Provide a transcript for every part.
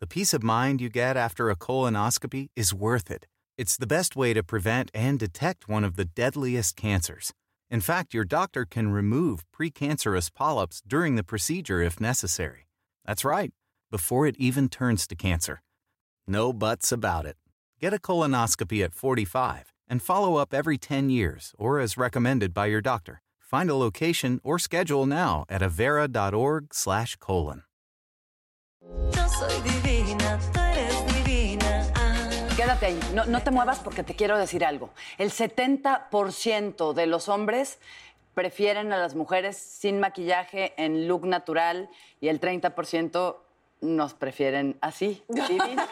The peace of mind you get after a colonoscopy is worth it. It's the best way to prevent and detect one of the deadliest cancers. In fact, your doctor can remove precancerous polyps during the procedure if necessary. That's right, before it even turns to cancer. No buts about it. Get a colonoscopy at 45 and follow up every 10 years or as recommended by your doctor. Find a location or schedule now at avera.org/colon. Yo soy divina, tú eres divina. Ah. Quédate ahí, no, no te muevas porque te quiero decir algo. El 70% de los hombres prefieren a las mujeres sin maquillaje en look natural y el 30% nos prefieren así. divina.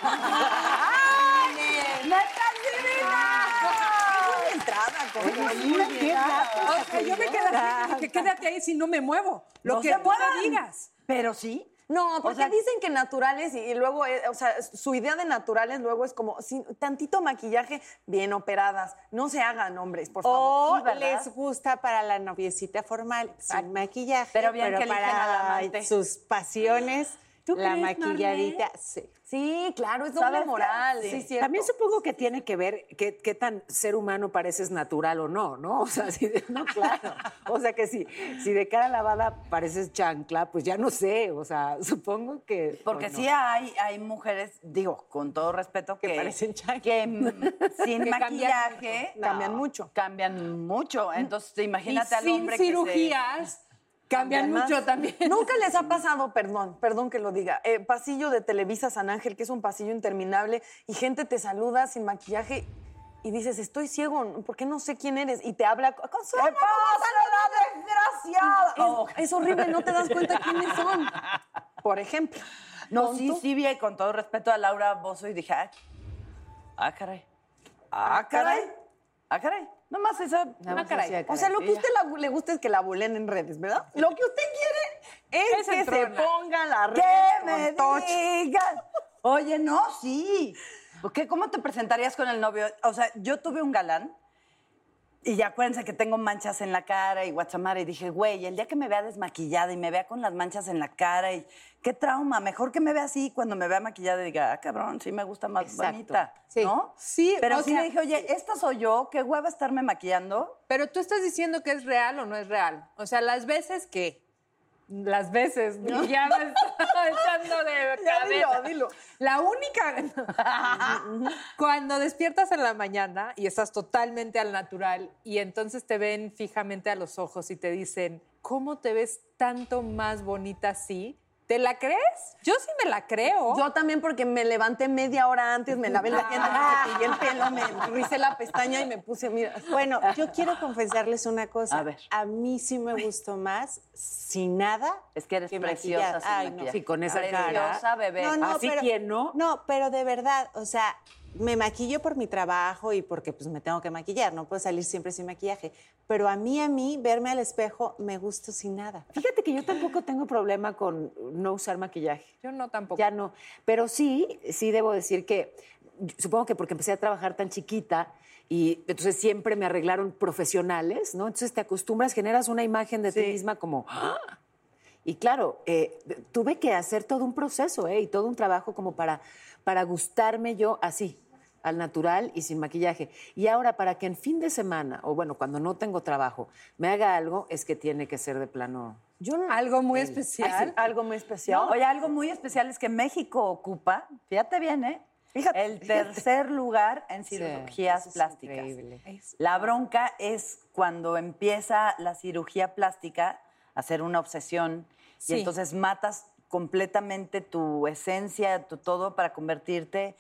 O sea, yo me quedaría, que quédate ahí si no me muevo. Lo No que tú digas. Pero sí. No, porque sea- dicen que naturales y, y luego, eh, o sea, su idea de naturales luego es como sin, tantito maquillaje, bien operadas. No se hagan, hombres, por favor. O les gusta para la noviecita formal, sin maquillaje, Pero bien que eligen para amante. sus pasiones, ¿Tú la crees, maquilladita. Sí. Sí, claro, es ¿Sabes doble moral. Sí. También supongo que tiene que ver qué, qué tan ser humano pareces natural o no, ¿no? O sea, si de- no, claro. O sea que si, si de cara lavada pareces chancla, pues ya no sé. O sea, supongo que. Porque no. sí hay, hay mujeres, digo, con todo respeto, que, parecen chanclas. que mm, sin Que cambian maquillaje mucho. Cambian mucho. Cambian mucho. Entonces, imagínate y al sin hombre que se- cirugías cambian Además, mucho también. Nunca les ha pasado, perdón, perdón que lo diga, eh, pasillo de Televisa San Ángel, que es un pasillo interminable, y gente te saluda sin maquillaje y dices, estoy ciego, ¿por qué no sé quién eres? Y te habla, con su ¿Qué pasa, la desgraciada? Es, Oh. es horrible, no te das cuenta quiénes son. Por ejemplo. No, sí, sí vi con todo respeto a Laura Bozo y dije, ah, ah, caray. Ah, caray. Ah, caray. Nomás esa. Ah, caray. O sea, lo que a usted la- le gusta es que la bulen en redes, ¿verdad? Lo que usted quiere es, que se ponga la red ¿Qué con me? Oye, no, sí. ¿Qué, ¿Cómo te presentarías con el novio? O sea, yo tuve un galán y ya acuérdense que tengo manchas en la cara y guachamara y dije, güey, el día que me vea desmaquillada y me vea con las manchas en la cara y qué trauma, mejor que me vea así cuando me vea maquillada y diga, ah, cabrón, sí me gusta más Exacto. bonita, Sí. ¿no? Sí, Pero sí sea- le dije, oye, esta soy yo, qué hueva estarme maquillando. Pero tú estás diciendo que es real o no es real. O sea, las veces que. Las veces, ya me estaba echando de cabeza. dilo, dilo. La única. Cuando despiertas en la mañana y estás totalmente al natural y entonces te ven fijamente a los ojos y te dicen, ¿cómo te ves tanto más bonita así? ¿Te la crees? Yo sí me la creo. Yo también porque me levanté media hora antes, me lavé la dientes, me cepillé el pelo, me rizé la pestaña y me puse, mira. Bueno, yo quiero confesarles una cosa. A ver. mí sí me gustó más sin nada. Es que eres que preciosa maquillar. sin Ay, no. Sí, con esa Preciosa, cara. bebé. No, no, Así pero- ¿no? No, pero de verdad, o sea, me maquillo por mi trabajo y porque pues me tengo que maquillar, no puedo salir siempre sin maquillaje. Pero a mí, a mí, verme al espejo, me gusta sin nada. Fíjate que yo tampoco tengo problema con no usar maquillaje. Yo no tampoco. Ya no. Pero sí, sí debo decir que, supongo que porque empecé a trabajar tan chiquita y entonces siempre me arreglaron profesionales, ¿no? Entonces te acostumbras, generas una imagen de ti misma como... ¡ah! Y claro, eh, tuve que hacer todo un proceso ¿eh? y todo un trabajo como para, para gustarme yo así, al natural y sin maquillaje. Y ahora, para que en fin de semana, o bueno, cuando no tengo trabajo, me haga algo, es que tiene que ser de plano... Yo no- Algo muy especial. algo muy especial. Oye, algo muy especial es que México ocupa, fíjate bien, ¿eh? Fíjate, el tercer lugar en cirugías es plásticas. increíble. La bronca es cuando empieza la cirugía plástica a ser una obsesión Sí. y entonces matas completamente tu esencia, tu todo para convertirte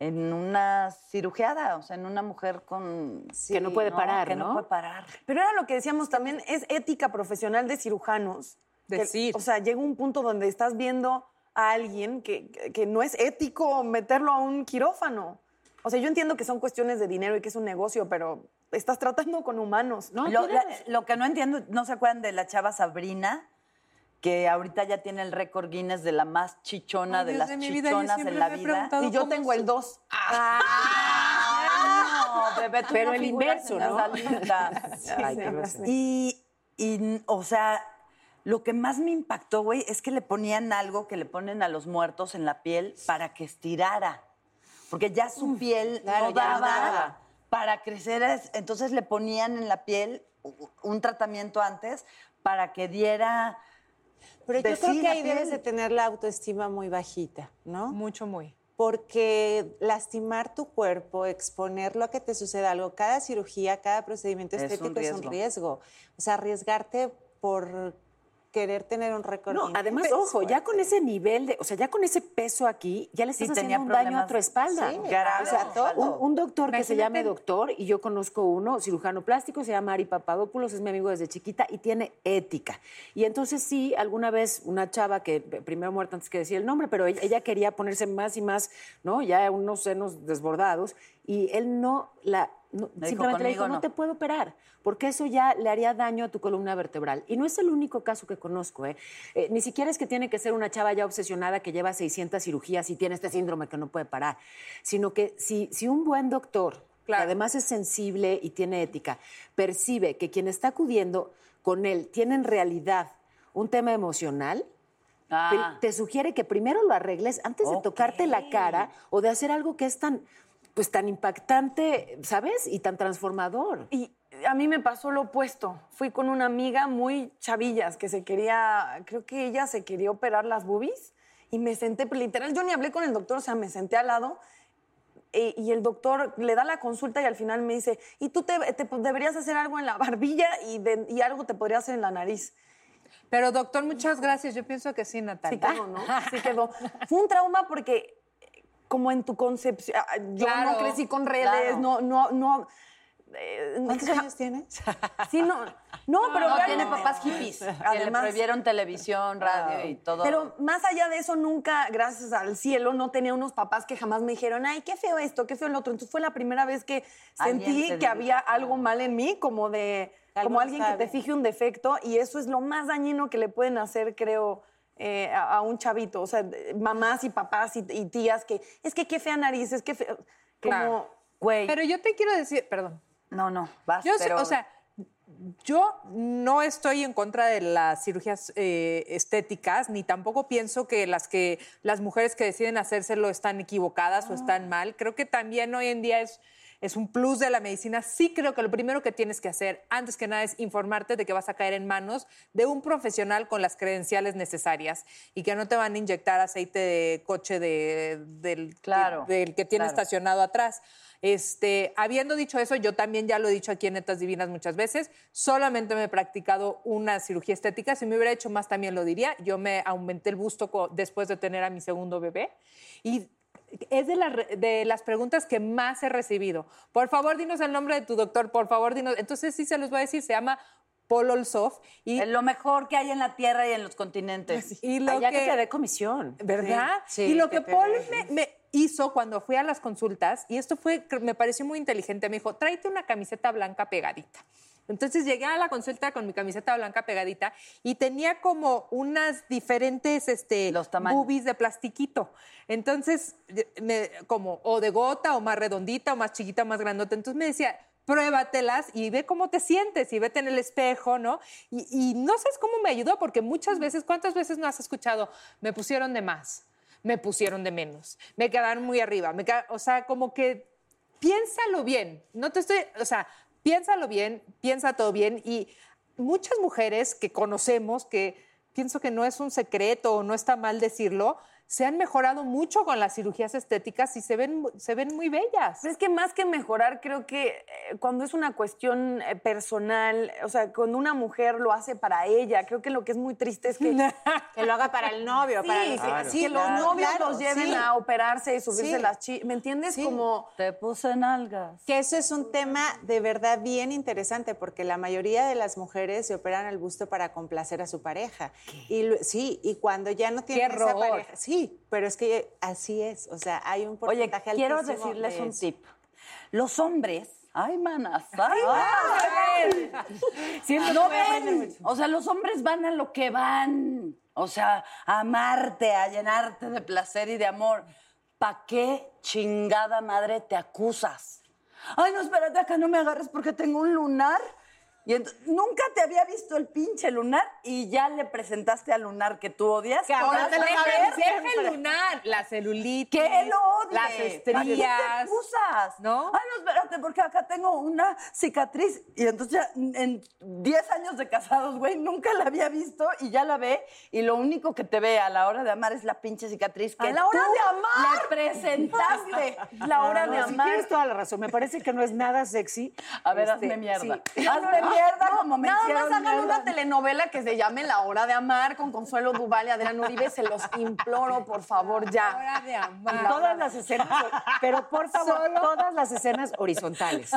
en una cirugiada, o sea, en una mujer con que no puede parar, que ¿no? puede parar. Pero era lo que decíamos también, es ética profesional de cirujanos. que, Decir. o sea, llega un punto donde estás viendo a alguien que, que no es ético meterlo a un quirófano. O sea, yo entiendo que son cuestiones de dinero y que es un negocio, pero estás tratando con humanos. No, lo, la- lo que no entiendo, ¿no se acuerdan de la chava Sabrina? Que ahorita ya tiene el récord Guinness de la más chichona Ay, de Dios las de mi vida, chichonas siempre en la vida. Y yo tengo el se- 2. Ah, no, bebé, tú Pero el inverso, ¿no? lista. Ay, qué grosero. Y, y, o sea, lo que más me impactó, güey, es que le ponían algo que le ponen a los muertos en la piel para que estirara. Porque ya su piel claro, no ya no daba daba. para crecer. es- Entonces le ponían en la piel un tratamiento antes para que diera... Pero yo creo que ahí debes de tener la autoestima muy bajita, ¿no? Mucho, muy. Porque lastimar tu cuerpo, exponerlo a que te suceda algo, cada cirugía, cada procedimiento Es un estético es un riesgo. O sea, arriesgarte por querer tener un récord. No, además, ojo, ya con ese nivel de, o sea, ya con ese peso aquí, ya le estás Sí, haciendo tenía un daño a tu espalda. Sí, graves. o sea, todo. un, un doctor que se llame doctor, y yo conozco uno, cirujano plástico, se llama Ari Papadopoulos, es mi amigo desde chiquita y tiene ética. Y entonces sí, alguna vez una chava que eh, primero muerta antes que decir el nombre, pero ella, ella quería ponerse más y más, ¿no? Ya unos senos desbordados, y él no la... no- Le dijo, simplemente le dijo, "Conmigo no no". te puedo operar, porque eso ya le haría daño a tu columna vertebral. Y no es el único caso que conozco, ¿eh? Eh, ni siquiera es que tiene que ser una chava ya obsesionada que lleva 600 cirugías y tiene este síndrome que no puede parar, sino que si, si un buen doctor, Claro. que además es sensible y tiene ética, percibe que quien está acudiendo con él tiene en realidad un tema emocional, Ah. te sugiere que primero lo arregles antes de tocarte la cara o de hacer algo que es tan, pues tan impactante, ¿sabes? Y tan transformador. Y a mí me pasó lo opuesto. Fui con una amiga muy chavillas que se quería, creo que ella se quería operar las boobies y me senté, pues, literal, yo ni hablé con el doctor, o sea, me senté al lado eh, y el doctor le da la consulta y al final me dice, y tú te, te deberías hacer algo en la barbilla y, de- y algo te podría hacer en la nariz. Pero doctor, muchas gracias. Yo pienso que sí, Natalia. Sí quedó, ¿no? Sí quedó. Fue un trauma porque como en tu concepción, ah, yo Claro, no crecí con redes, claro. no, no, no. eh, ¿Cuántos años tienes? Sí, no, no, pero No, realmente- tiene papás hippies. que le Además. prohibieron televisión, radio y todo. Pero más allá de eso, nunca, gracias al cielo, no tenía unos papás que jamás me dijeron, ay, qué feo esto, qué feo el otro. Entonces fue la primera vez que sentí se que había algo mal en mí, como de, como alguien que te fije un defecto, y eso es lo más dañino que le pueden hacer, creo. Eh, a, a un chavito, o sea, mamás y papás y, y tías que es que qué fea nariz, es que como Claro. Pero yo te quiero decir, perdón. no, no, vas, Yo sé, pero... o sea, yo no estoy en contra de las cirugías eh, estéticas, ni tampoco pienso que las que las mujeres que deciden hacérselo están equivocadas o están mal. Creo que también hoy en día es, es un plus de la medicina. Sí creo que lo primero que tienes que hacer, antes que nada, es informarte de que vas a caer en manos de un profesional con las credenciales necesarias y que no te van a inyectar aceite de coche de- del, Claro, del que tiene claro. estacionado atrás. Este, habiendo dicho eso, yo también ya lo he dicho aquí en Netas Divinas muchas veces, solamente me he practicado una cirugía estética, si me hubiera hecho más también lo diría, yo me aumenté el busto después de tener a mi segundo bebé y es de, las re- de las preguntas que más he recibido. Por favor, dinos el nombre de tu doctor, por favor, dinos. Entonces sí se los voy a decir, se llama Paul Olsov y, Es lo mejor que hay en la tierra y en los continentes. y lo Allá que, que te dé comisión. ¿verdad? Sí, y lo que Paul me, me hizo cuando fui a las consultas, y esto fue, me pareció muy inteligente, me dijo, tráete una camiseta blanca pegadita. Entonces llegué a la consulta con mi camiseta blanca pegadita y tenía como unas diferentes este, Los boobies de plastiquito. Entonces, me- como o de gota o más redondita o más chiquita o más grandota. Entonces me decía, pruébatelas y ve cómo te sientes y vete en el espejo, ¿no? Y, y no sabes cómo me ayudó, porque muchas veces, ¿cuántas veces no has escuchado? Me pusieron de más, me pusieron de menos, me quedaron muy arriba, me queda- o sea, como que piénsalo bien, no te estoy, o sea, piénsalo bien, piensa todo bien. Y muchas mujeres que conocemos, que pienso que no es un secreto o no está mal decirlo, se han mejorado mucho con las cirugías estéticas y se ven, se ven muy bellas. Pero es que más que mejorar, creo que eh, cuando es una cuestión eh, personal, o sea, cuando una mujer lo hace para ella, creo que lo que es muy triste es que... Que lo haga para el novio, para Sí, los que- hijos. que los Claro, novios claro, los lleven sí. a operarse y subirse Sí. las chi... ¿Me entiendes? Sí. Como... Te puse nalgas. Que eso es un tema de verdad bien interesante porque la mayoría de las mujeres se operan el busto para complacer a su pareja. Y lo- sí, y cuando ya no tienen esa pareja, sí, pero es que así es, o sea, hay un Oye, porcentaje quiero altísimo decirles de un tip. Los hombres, ay, manas, ay, Siempre no ven. O sea, los hombres van a lo que van. O sea, a amarte, a llenarte de placer y de amor. ¿Pa' qué chingada madre te acusas? Ay, no, espérate, acá no me agarres porque tengo un lunar. Y nunca te había visto el pinche lunar y ya le presentaste al lunar que tú odias. Ahora Ahora deja, deja el lunar, la celulitis, que lo odie. las ¿Para qué te estrías. acusas? ¿No? Ay, no, espérate, porque acá tengo una cicatriz. Y entonces ya en 10 años de casados, güey, nunca la había visto y ya la ve. Y lo único que te ve a la hora de amar es la pinche cicatriz que ¡A la hora tú de amar! le presentaste. La hora No, de amar. tienes toda la razón. Me parece que no es nada sexy. A ver, Este, hazme mierda. sí. Hazme mierda como me Nada hicieron más hagan mierda. una telenovela que se llame La Hora de Amar con Consuelo Duval y Adrián Uribe. Se los imploro, por favor, ya. Hora de amar. Todas las escenas, pero por favor, todas las escenas horizontales.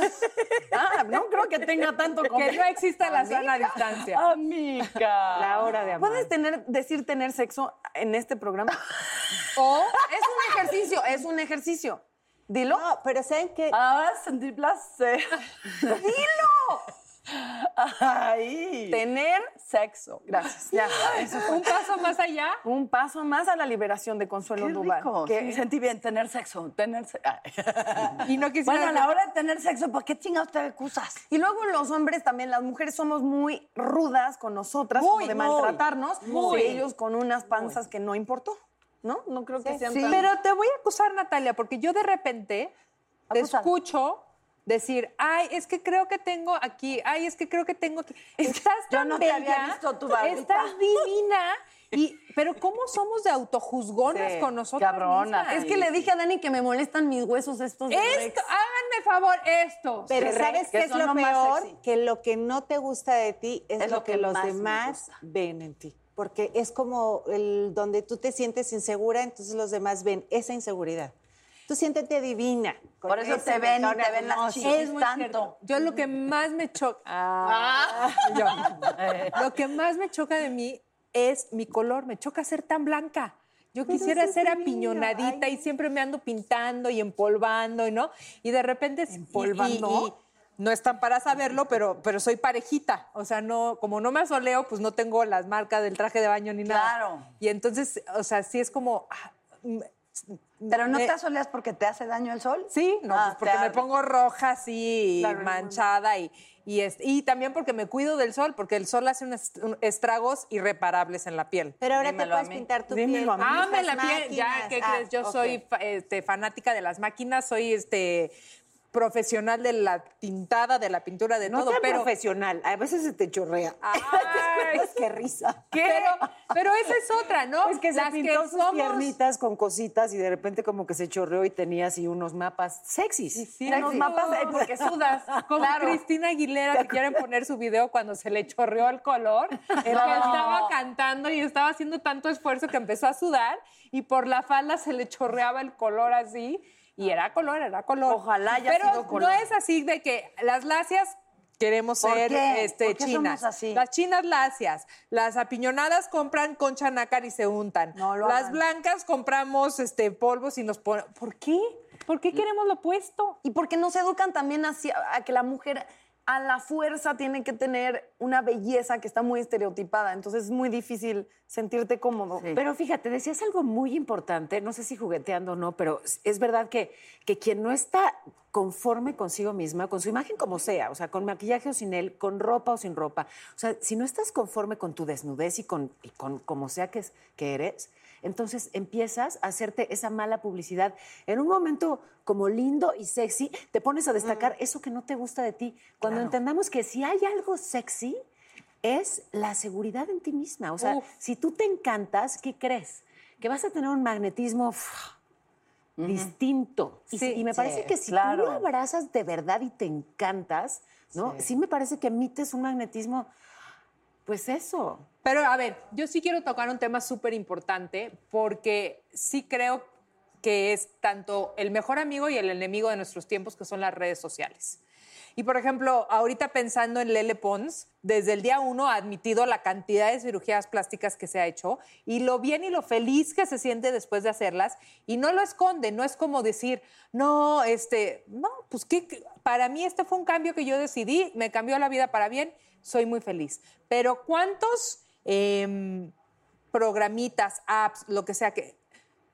Ah, no creo que tenga tanto Que no exista la sana distancia. Amiga. La hora de amar. ¿Puedes tener, decir tener sexo en este programa? O Es un ejercicio, es un ejercicio. Dilo. No, pero ¿saben qué? Ahora sentí placer. ¡Dilo! Ay. Tener sexo. Gracias. Ya. Eso fue. un paso más allá. Un paso más a la liberación de Consuelo Qué Duval. rico. Que- Sí, sentí bien tener sexo. Tener se-. Y no quisiera. Bueno, a la hora de tener sexo, ¿por qué chingados te acusas? Y luego los hombres también, las mujeres somos muy rudas con nosotras, como de muy, maltratarnos. muy. Y ellos con unas panzas que no importó. ¿No? No creo que sean tan- Pero te voy a acusar, Natalia, porque yo de repente te escucho decir, ay, es que creo que tengo aquí, ay, es que creo que tengo aquí. Estás Yo tan no te había bella, visto tu barbita. Estás divina. Y, pero ¿cómo somos de autojuzgonas Sí, con nosotras cabronas. mismas? Es que le dije a Dani que me molestan mis huesos estos de Rex. Esto, háganme favor, esto. Pero ¿sabes que qué es lo lo peor? Que lo que no te gusta de ti es, lo que, los más me demás ven en ti. Porque es como el donde tú te sientes insegura, entonces los demás ven esa inseguridad. Tú siéntete divina. Por eso te ven y te ven las muy tanto. cierto. Yo lo que más me choca. Ah. Yo. lo que más me choca de mí es mi color. Me choca ser tan blanca. Yo quisiera ser apiñonadita y siempre me ando pintando y empolvando, y ¿no? Y de repente. ¿Empolvando? y- y no están para saberlo, pero, pero soy parejita. O sea, no, como no me asoleo, pues no tengo las marcas del traje de baño ni nada. Claro. Y entonces, o sea, sí es como. ah, mm, Pero no me- te asoleas porque te hace daño el sol. Sí, no, Ah, pues porque te me pongo roja así, Claro, manchada y, y, es- y también porque me cuido del sol, porque el sol hace unos un- estragos irreparables en la piel. Pero ahora Dímelo te puedes pintar tu Dímelo piel. Ame la piel, ya. ¿qué Ah, crees? Yo soy este, fanática de las máquinas, soy este profesional de la tintada, de la pintura, de No todo, tan pero... profesional. A veces se te chorrea. Ay, qué risa. Pero, pero esa es otra, ¿no? Es que se Las pintó sus somos- piernitas con cositas y de repente como que se chorreó y tenía así unos mapas sexys. Sí, sí. mapas de- porque sudas. Como Claro. Cristina Aguilera que quieren poner su video cuando se le chorreó el color, el que estaba cantando y estaba haciendo tanto esfuerzo que empezó a sudar y por la falda se le chorreaba el color así y era color, era color. Ojalá haya Pero sido color. no es así de que las lacias queremos ¿Por ser qué? este, ¿Por qué chinas. somos así? Las chinas lacias, las apiñonadas compran concha nácar y se untan. No lo las hagan. blancas compramos este polvos y nos ponen. ¿Por qué? ¿Por qué queremos lo opuesto? Y porque nos educan también a que la mujer a la fuerza tiene que tener una belleza que está muy estereotipada. Entonces es muy difícil sentirte cómodo. Sí. Pero fíjate, decías algo muy importante, no sé si jugueteando o no, pero es verdad que, que quien no está conforme consigo misma, con su imagen como sea, o sea, con maquillaje o sin él, con ropa o sin ropa, o sea, si no estás conforme con tu desnudez y con, y con como sea que, que eres, entonces empiezas a hacerte esa mala publicidad. En un momento como lindo y sexy, te pones a destacar eso que no te gusta de ti. Cuando entendamos que si hay algo sexy, es la seguridad en ti misma. O sea, Uf. si tú te encantas, ¿qué crees? que vas a tener un magnetismo distinto. Y, Sí. y me parece Sí, que si claro. tú lo abrazas de verdad y te encantas, ¿no? Sí. me parece que emites un magnetismo, pues eso. Pero a ver, yo sí quiero tocar un tema súper importante porque sí creo que es tanto el mejor amigo y el enemigo de nuestros tiempos, que son las redes sociales. Y por ejemplo, ahorita pensando en Lele Pons, desde el día uno ha admitido la cantidad de cirugías plásticas que se ha hecho y lo bien y lo feliz que se siente después de hacerlas y no lo esconde, no es como decir, no, este, no, pues que para mí este fue un cambio que yo decidí, me cambió la vida para bien, soy muy feliz. Pero ¿cuántos em, programitas, apps, lo que sea que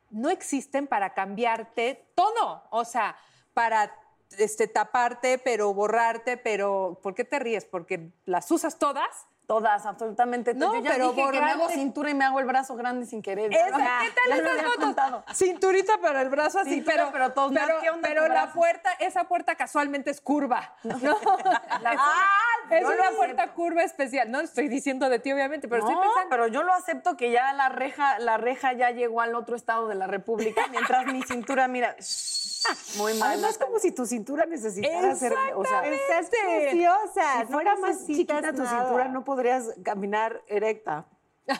no existen para cambiarte todo? O sea, para este, taparte, pero borrarte, pero ¿por qué te ríes? ¿Porque las usas todas? Todas, absolutamente. No, Yo ya pero dije que me hago cintura y me hago el brazo grande sin querer. Esa, ¿Qué tal esas fotos? contado. Cinturita para el brazo así, Cintura, pero, pero todos, pero, ¿qué onda pero la puerta, esa puerta casualmente es curva. ¿no? Es una acepto. puerta curva especial. No estoy diciendo de ti, obviamente, pero no, estoy pensando. pero yo lo acepto que ya la reja, la reja ya llegó al otro estado de la República, mientras mi cintura, mira, muy mal. Además, como si tu cintura necesitara ser, o sea, Estás preciosa. si fuera más chiquita tu nada. cintura, no podrías caminar erecta.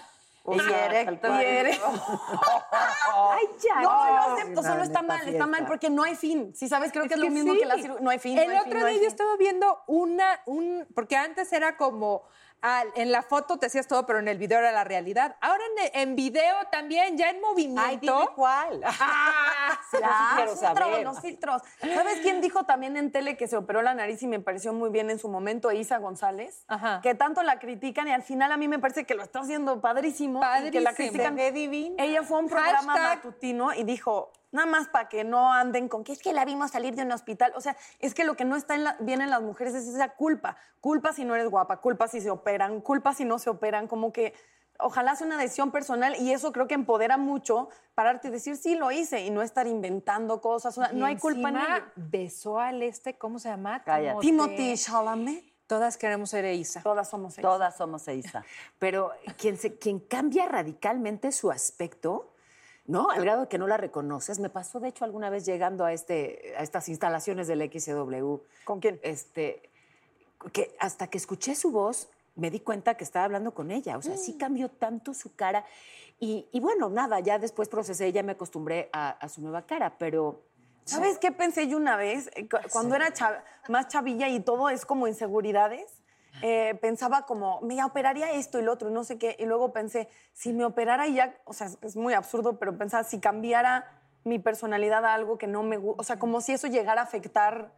O Y sea, erecto. Y eres- Ay, ya. No, no, acepto, solo está mal, está mal porque no hay fin. Si sabes, creo que es, lo que mismo sí. que la cirugía. No hay fin. El no hay otro fin, no hay día yo fin. estaba viendo una, un, porque antes era como, ah, en la foto te hacías todo, pero en el video era la realidad. Ahora en, en video también, ya en movimiento. Ay, dime cuál. Ah, Sí, quiero filtros, saber. los filtros. ¿Sabes quién dijo también en tele que se operó la nariz y me pareció muy bien en su momento? Isa González. Ajá. Que tanto la critican y al final a mí me parece que lo está haciendo padrísimo. Y que la Padrísimo. critican. Ella fue a un programa Hashtag. matutino y dijo, nada más para que no anden con que es que la vimos salir de un hospital. O sea, es que lo que no está en la- bien en las mujeres es esa culpa. Culpa si no eres guapa, culpa si se operan, culpa si no se operan, como que ojalá sea una decisión personal y eso creo que empodera mucho pararte y decir, sí, lo hice y no estar inventando cosas. O sea, Y no hay culpa en ello. Besó al este, ¿cómo se llama? Cállate. Timothy Chalamet, Todas queremos ser Isa. todas somos ellas. Todas somos Eiza. Pero quien, se, quien cambia radicalmente su aspecto, ¿no? Al grado de que no la reconoces. Me pasó, de hecho, alguna vez llegando a, este, a estas instalaciones del XW. ¿Con quién? Este, que hasta que escuché su voz, me di cuenta que estaba hablando con ella. O sea, sí cambió tanto su cara. Y, y bueno, nada, ya después procesé, ya me acostumbré a, a su nueva cara, pero... ¿Sabes qué pensé yo una vez? Eh, cu- Cuando era más chavilla y todo es como inseguridades, eh, pensaba como, me operaría esto y lo otro, y no sé qué. Y luego pensé, si me operara y ya, o sea, es- muy absurdo, pero pensaba, si cambiara mi personalidad a algo que no me gusta, o sea, como si eso llegara a afectar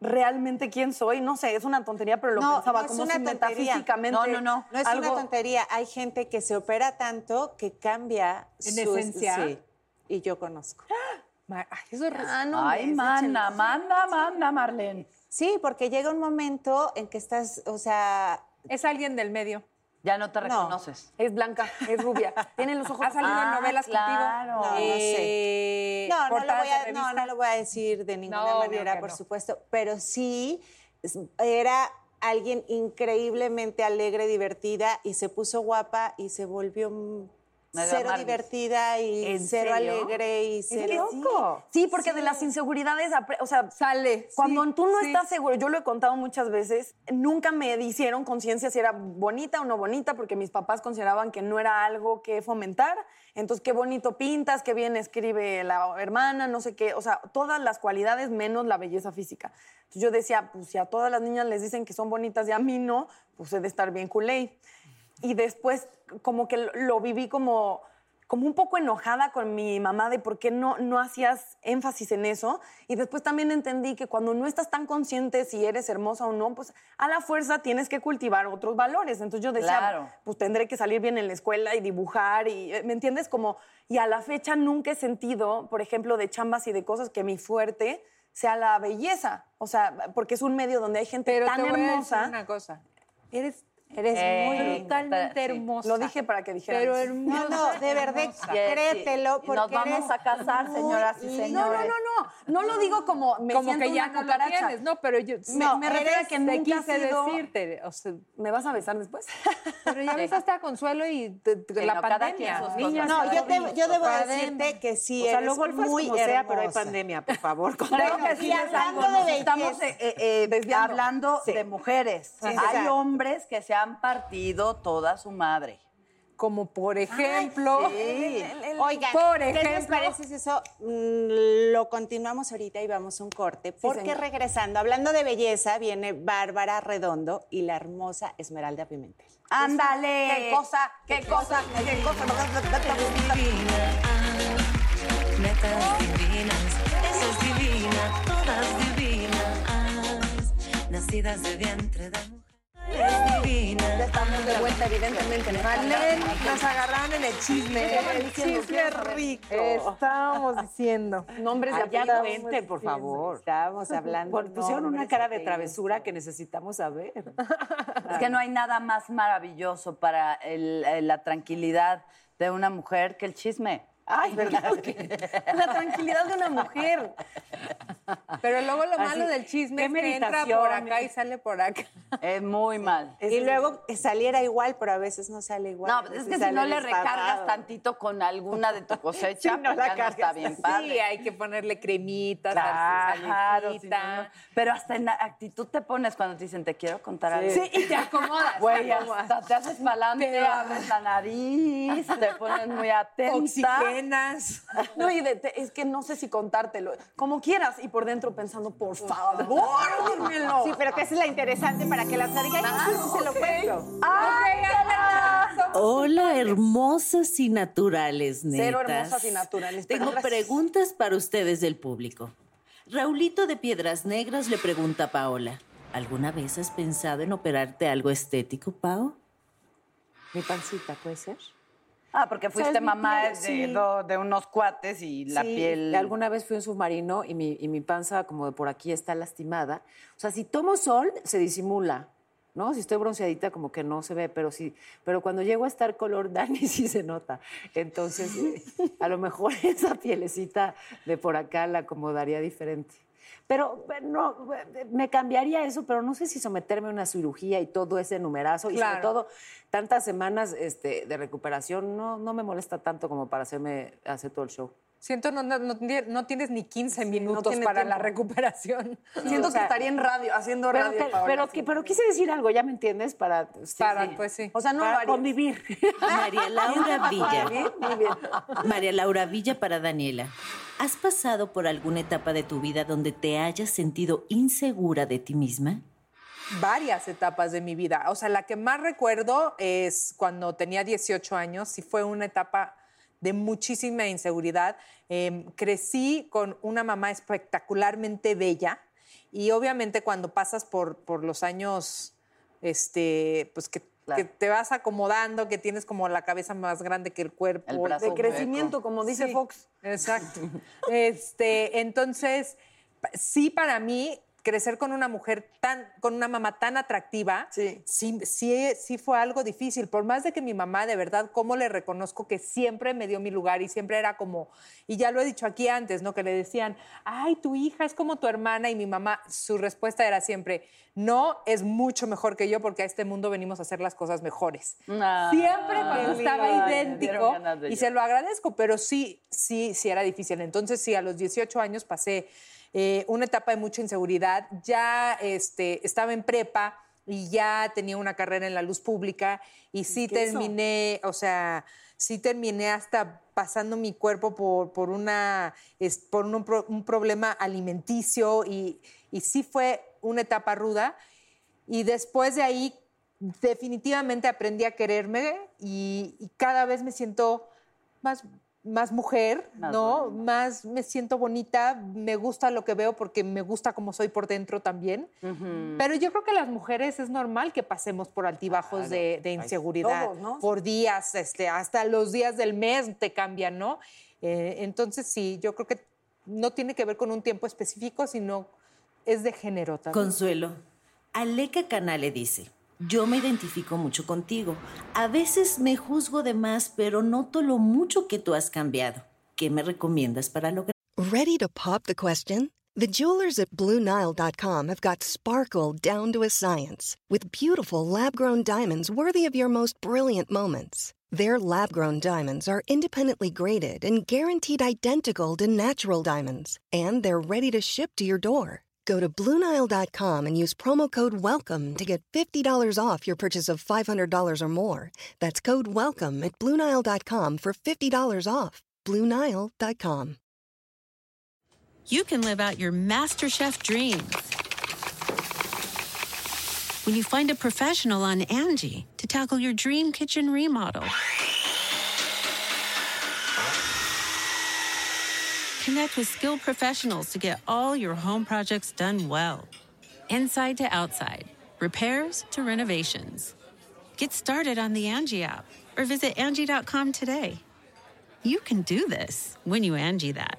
realmente quién soy. No sé, es una tontería, pero lo No, pensaba no es como una si tontería. metafísicamente. No, no, no. No es algo- una tontería. Hay gente que se opera tanto que cambia ¿En su esencia? Sí. Y yo conozco. Ay, eso es Ah, no, Ay, mana, manda, manda, Marlene. Sí, porque llega un momento en que estás, o sea, Es alguien del medio. Ya no te No. reconoces. Es blanca, es rubia, tiene los ojos Ha salido en Ah, novelas claro. contigo. No, no sé. Eh, no, no lo, portadas voy de a, no, lo voy a decir de ninguna manera, por no. supuesto, pero sí era alguien increíblemente alegre, divertida y se puso guapa y se volvió cero divertida y ¿En cero serio? alegre y Es que cero... sí. Sí, porque de las inseguridades, o sea, Sale. Cuando sí, tú no sí. estás seguro, yo lo he contado muchas veces, nunca me hicieron conciencia si era bonita o no bonita, porque mis papás consideraban que no era algo que fomentar. Entonces, qué bonito pintas, qué bien escribe la hermana, no sé qué. O sea, todas las cualidades menos la belleza física. Entonces, yo decía, pues si a todas las niñas les dicen que son bonitas y a mí no, pues he de estar bien culé. Y después, como que lo, viví como como un poco enojada con mi mamá de por qué no, no hacías énfasis en eso. Y después también entendí que cuando no estás tan consciente si eres hermosa o no, pues a la fuerza tienes que cultivar otros valores. Entonces yo decía, Claro. pues tendré que salir bien en la escuela y dibujar. y eh, ¿Me entiendes? Como, y a la fecha nunca he sentido, por ejemplo, de chambas y de cosas que mi fuerte sea la belleza. O sea, porque es un medio donde hay gente Pero tan te voy a decir hermosa. una cosa. Eres Eres Eh, muy sí, totalmente sí. hermosa. Lo dije para que dijeran. Pero hermosa. No, no, de verdad, hermosa. créetelo, porque nos vamos eres a casar, muy señoras y linda. No, no, señores. no, no. No lo digo como me como siento que ya una no cucaracha. tienes, no, pero yo Me- me refiero a que nunca quise sido- decirte, o sea, ¿Me vas a besar después? pero ya besaste a Consuelo y te- te- Sí, la no, cada pandemia. quien sus Niñas, No, yo, te- yo debo Pandemia. decirte que sí O sea, eres lo muy como sea, pero hay hermosa. pandemia, por favor. Bueno, que sí hablando de estamos eh, eh, Desviando. hablando de mujeres. Hay hombres que se han partido toda su madre. Como por ejemplo, Sí. Oigan, Por ¿qué les ejemplo. parece si eso mm, lo continuamos ahorita y vamos a un corte? Porque señor. regresando, hablando de belleza, viene Bárbara Redondo y la hermosa Esmeralda Pimentel. Ándale. ¿Qué cosa? ¿Qué cosa? ¿Qué cosa? netas divinas, eso es divina, todas divinas, nacidas de vientre de mujer. Es divina. Ya estamos de vuelta, evidentemente. Marlene, nos agarraron en el chisme. El chisme rico. Estábamos diciendo. Nombres de ya cuenten, por favor. Estábamos hablando. Pusieron una cara de travesura que necesitamos saber. Es que no hay nada más maravilloso para el- eh, la tranquilidad de una mujer que el chisme. Ay, ¿verdad? La tranquilidad de una mujer. Pero luego lo malo del chisme es que entra por acá y sale por acá. Es muy mal. Y luego saliera igual, pero a veces no sale igual. No, es que si no le recargas tantito con alguna de tu cosecha, Sí, no pues la ya no está bien padre. Sí, hay que ponerle cremitas, Claro, si no, no. pero hasta en la actitud te pones cuando te dicen, te quiero contar algo. Sí, y te acomodas. Güey, hasta te haces palante, Te- abres la nariz, te pones muy atenta. No, y de- te- es que no sé si contártelo. Como quieras. Y por dentro pensando, por favor, dímelo. Sí, pero que esa es la interesante para que la. Ay, sí, se lo cuento. Hola, hermosas y naturales, netas. Cero hermosas y naturales, pero Tengo gracias. preguntas para ustedes del público. Raulito de Piedras Negras le pregunta a Paola, ¿alguna vez has pensado en operarte algo estético, Pao? Mi pancita, ¿puede ser? Ah, porque fuiste mamá piel, de, sí. do- de unos cuates y la Sí, piel... Alguna vez fui un submarino y mi, y mi panza, como de por aquí, está lastimada. O sea, si tomo sol, se disimula. ¿No? Si estoy bronceadita, como que no se ve, pero sí. Pero cuando llego a estar color Dani, sí se nota. Entonces, eh, a lo mejor esa pielecita de por acá la acomodaría diferente. Pero eh, no, eh, me cambiaría eso, pero no sé si someterme a una cirugía y todo ese numerazo. Y sobre todo, tantas semanas este, de recuperación, no, no me molesta tanto como para hacerme hacer todo el show. Siento no, no, no tie- no tienes ni 15 minutos para tiempo. la recuperación. Siento o sea, que estaría en radio, haciendo Pero, radio. pero, que- pero quise decir algo, ¿ya me entiendes? Para, sí, Para, sí. pues sí. O sea, no para convivir. María Laura Villa. Muy bien. María Laura Villa para Daniela. ¿Has pasado por alguna etapa de tu vida donde te hayas sentido insegura de ti misma? varias etapas de mi vida. O sea, la que más recuerdo es cuando tenía 18 años y fue una etapa de muchísima inseguridad. Eh, crecí con una mamá espectacularmente bella y obviamente cuando pasas por, por los años, este, pues que, Claro. que te vas acomodando, que tienes como la cabeza más grande que el cuerpo. El brazo De hueco. crecimiento, como dice Sí, Fox. Exacto. este, entonces, sí para mí crecer con una mujer tan, con una mamá tan atractiva, Sí. sí, sí, sí fue algo difícil. Por más de que mi mamá, de verdad, cómo le reconozco que siempre me dio mi lugar y siempre era como, y ya lo he dicho aquí antes, ¿no? Que le decían, ay, tu hija es como tu hermana, y mi mamá, su respuesta era siempre, no, es mucho mejor que yo porque a este mundo venimos a hacer las cosas mejores. Ah, Siempre cuando estaba lindo. Idéntico y se lo agradezco, pero sí, sí, sí era difícil. Entonces, sí, a los 18 años pasé eh, una etapa de mucha inseguridad. Ya este, estaba en prepa y ya tenía una carrera en la luz pública y sí terminé, o sea, sí terminé hasta pasando mi cuerpo por, por, una, por un, un problema alimenticio y, y sí fue una etapa ruda. Y después de ahí, definitivamente aprendí a quererme y, y cada vez me siento más, más mujer, Más ¿no? bonita. Más me siento bonita, me gusta lo que veo porque me gusta como soy por dentro también. Pero yo creo que las mujeres es normal que pasemos por altibajos de, de inseguridad, Todos, ¿no? por días, este, hasta los días del mes te cambian, ¿no? Eh, entonces sí, yo creo que no tiene que ver con un tiempo específico, sino es de género también. Consuelo. Aleca Canale dice, Yo me identifico mucho contigo. A veces me juzgo de más, pero noto lo mucho que tú has cambiado. ¿Qué me recomiendas para lograr? Ready to pop the question? The jewelers at BlueNile.com have got sparkle down to a science with beautiful lab grown diamonds worthy of your most brilliant moments. Their lab grown diamonds are independently graded and guaranteed identical to natural diamonds, and they're ready to ship to your door. Go to BlueNile.com and use promo code WELCOME to get $50 off your purchase of $500 or more. That's code WELCOME at BlueNile.com for $50 off. BlueNile.com. you can live out your MasterChef dreams when you find a professional on Angie to tackle your dream kitchen remodel. Connect with skilled professionals to get all your home projects done well. Inside to outside, repairs to renovations. Get started on the Angie app or visit Angie.com today. You can do this when you Angie that.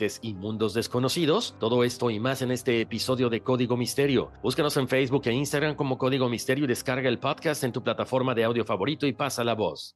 y mundos desconocidos? Todo esto y más en este episodio de Código Misterio. Búscanos en Facebook e Instagram como Código Misterio y descarga el podcast en tu plataforma de audio favorito y pasa la voz.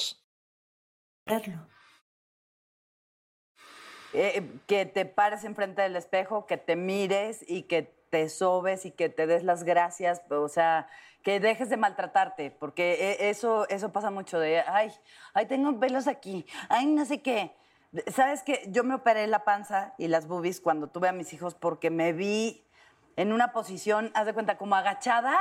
Eh, que te pares enfrente del espejo, que te mires y que te sobes y que te des las gracias, o sea, que dejes de maltratarte, porque e- eso, eso pasa mucho de, ay, ay, tengo pelos aquí, ay, no sé qué. ¿Sabes qué? Yo me operé la panza y las boobies cuando tuve a mis hijos porque me vi en una posición, haz de cuenta, como agachada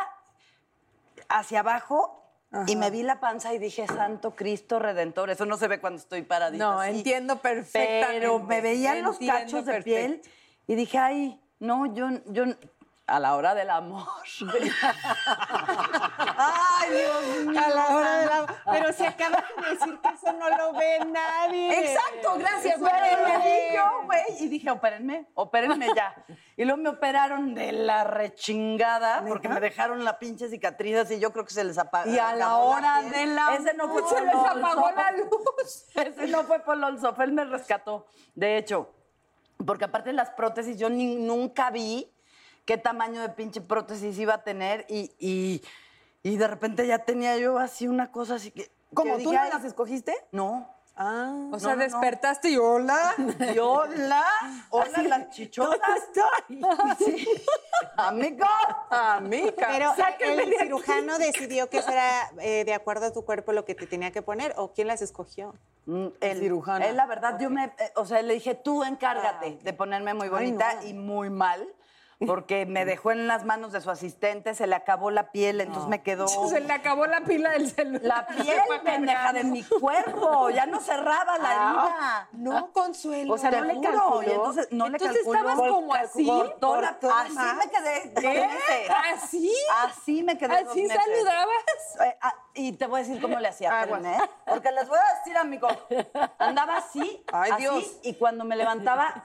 hacia abajo y me vi la panza y dije, Santo Cristo Redentor. Eso no se ve cuando estoy paradita No, así. entiendo perfectamente. Pero me veían los cachos de perfecto. piel y dije, ay, no, yo, yo, a la hora del amor. ay, Dios mío. A la hora de la... Pero se acaba de decir que eso no lo ve nadie. Exacto, gracias. Pero lo yo, güey, y dije, opérenme, opérenme ya. Y luego me operaron de la rechingada porque me dejaron la pinche cicatriz así. Yo creo que se les apagó. Y a la hora de la- Ese no fue Se les apagó la luz. Ese no fue Polo Olso, él me rescató. De hecho, porque aparte de las prótesis, yo ni- nunca vi qué tamaño de pinche prótesis iba a tener y, y, y de repente ya tenía yo así una cosa así que... ¿Cómo? que ¿Tú dije, no "Ay, las escogiste? No. Ah. O sea, no, no. despertaste y hola. Y hola, hola las chichotas. Sí. Amigo. Amiga. Pero Sáquenme el de aquí. cirujano decidió que fuera eh, de acuerdo a tu cuerpo lo que te tenía que poner o quién las escogió. Mm, Él, cirujano. Él, la verdad, yo me, eh, o sea, le dije, tú encárgate Ah, de ponerme muy bonita no. y muy mal, porque me dejó en las manos de su asistente, se le acabó la piel, entonces me quedó Se le acabó la pila del celular. la piel pendeja de mi cuerpo, ya no cerraba la herida. No, Consuelo. O sea, no le juro. calculó. Y entonces no le Entonces calculó. estabas como así. La- Cortó así me quedé. ¿Qué? ¿Así? Así me quedé. ¿Así saludabas? Eh, ah, y te voy a decir cómo le hacía, ¿eh? Porque les voy a decir, amigo. Andaba así, Ay, así, Dios. y cuando me levantaba,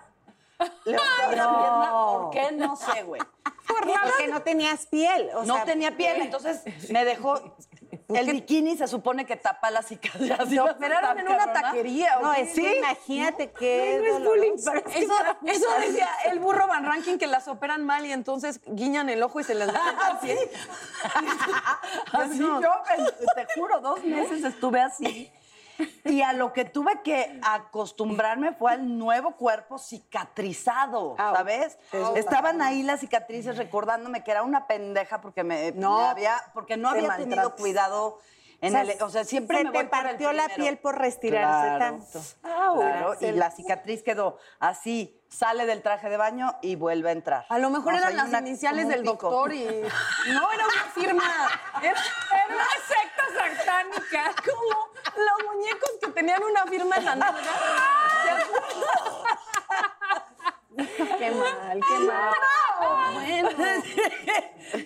levantaba la pierna. ¿Por qué? No sé, güey. Porque no tenías piel. o no sea, tenía piel, entonces me dejó. El bikini se supone que tapa la cicatriz. Te operaron en una taquería. ¿o No, es que imagínate qué No es bullying, pero eso, eso decía el burro Van Ranking que las operan mal y entonces guiñan el ojo y se les meten al pie. Así yo, te juro, dos meses estuve así. Y a lo que tuve que acostumbrarme fue al nuevo cuerpo cicatrizado, ¿sabes? Estaban ahí las cicatrices recordándome que era una pendeja porque me, No, me había, porque no te había tenido cuidado en O sea, el, o sea, siempre se me te voy partió la piel por retirarse Claro. tanto. Claro, y la cicatriz quedó así, sale del traje de baño y vuelve a entrar. A lo mejor O sea, eran las una- iniciales del pico. doctor y. No, era una firma. Era, Era una secta satánica. como los muñecos que tenían una firma en la nalga. Qué mal, qué mal. Bueno.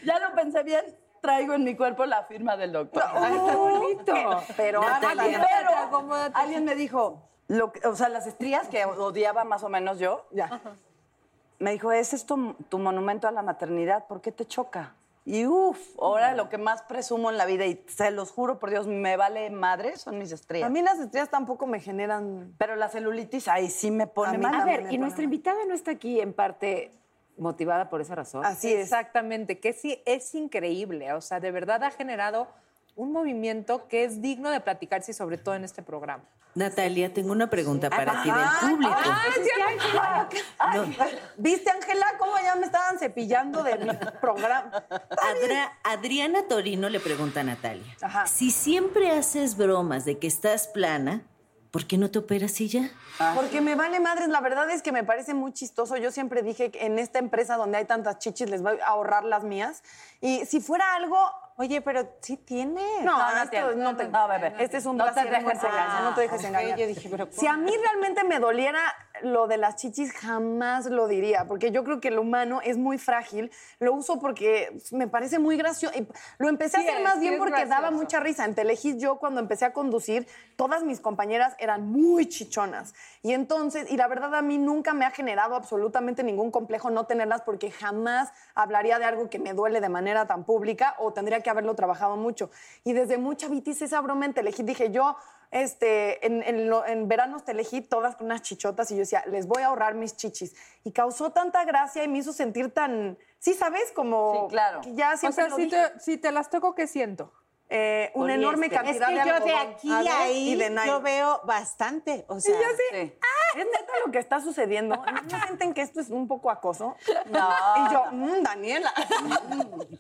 ya lo pensé bien. Traigo en mi cuerpo la firma del doctor. Ay, qué bonito. Pero Natalia. Pero Acomódate. alguien me dijo, lo que- o sea, las estrías que odiaba más o menos yo, Ya. me dijo, ese es tu, tu monumento a la maternidad, ¿por qué te choca? Y uff, ahora lo que más presumo en la vida, y se los juro por Dios, me vale madre, son mis estrías. A mí las estrellas tampoco me generan. Pero la celulitis, ahí sí me A pone mí mal. A ver, y nuestra mal. invitada no está aquí en parte motivada por esa razón. Así es. Exactamente, que sí, es increíble. O sea, de verdad ha generado un movimiento que es digno de platicarse y sobre todo en este programa. Natalia, tengo una pregunta para ti del público. No, ¿Viste, Ángela, cómo ya me estaban cepillando de mi programa? Adra- Adriana Torino le pregunta a Natalia, Ajá. si siempre haces bromas de que estás plana, ¿por qué no te operas y ya? Porque me vale madres, la verdad es que me parece muy chistoso. Yo siempre dije que en esta empresa donde hay tantas chichis les voy a ahorrar las mías. Y si fuera algo... Oye, pero sí tiene. No, No, no esto tiene. no te- No, bebé. Este es un No te brasier dejes engañar. no te dejes ok, engañar. yo dije, pero si a mí realmente me doliera lo de las chichis, jamás lo diría, porque yo creo que el humano es muy frágil. Lo uso porque me parece muy gracioso. Lo empecé a hacer es, más bien porque daba mucha risa. En Telehit yo cuando empecé a conducir, todas mis compañeras eran muy chichonas. Y entonces, y la verdad a mí nunca me ha generado absolutamente ningún complejo no tenerlas porque jamás hablaría de algo que me duele de manera tan pública o tendría que haberlo trabajado mucho. Y desde mucha vitis esa broma en Telehit dije yo, este, en, en, lo- en veranos Telehit todas con unas chichotas y yo decía, les voy a ahorrar mis chichis. Y causó tanta gracia y me hizo sentir tan, sí, ¿sabes? Como Sí, claro. que ya O siempre sea, lo si dije. te, si te las toco, ¿qué siento? Eh, una Poliéster. enorme Es Es cantidad que de yo de aquí A ver, ahí y de yo veo bastante. O sea, Sí. Es neta lo que está sucediendo. ¿No sienten que esto es un poco acoso? No. Y yo, "Mm, Daniela.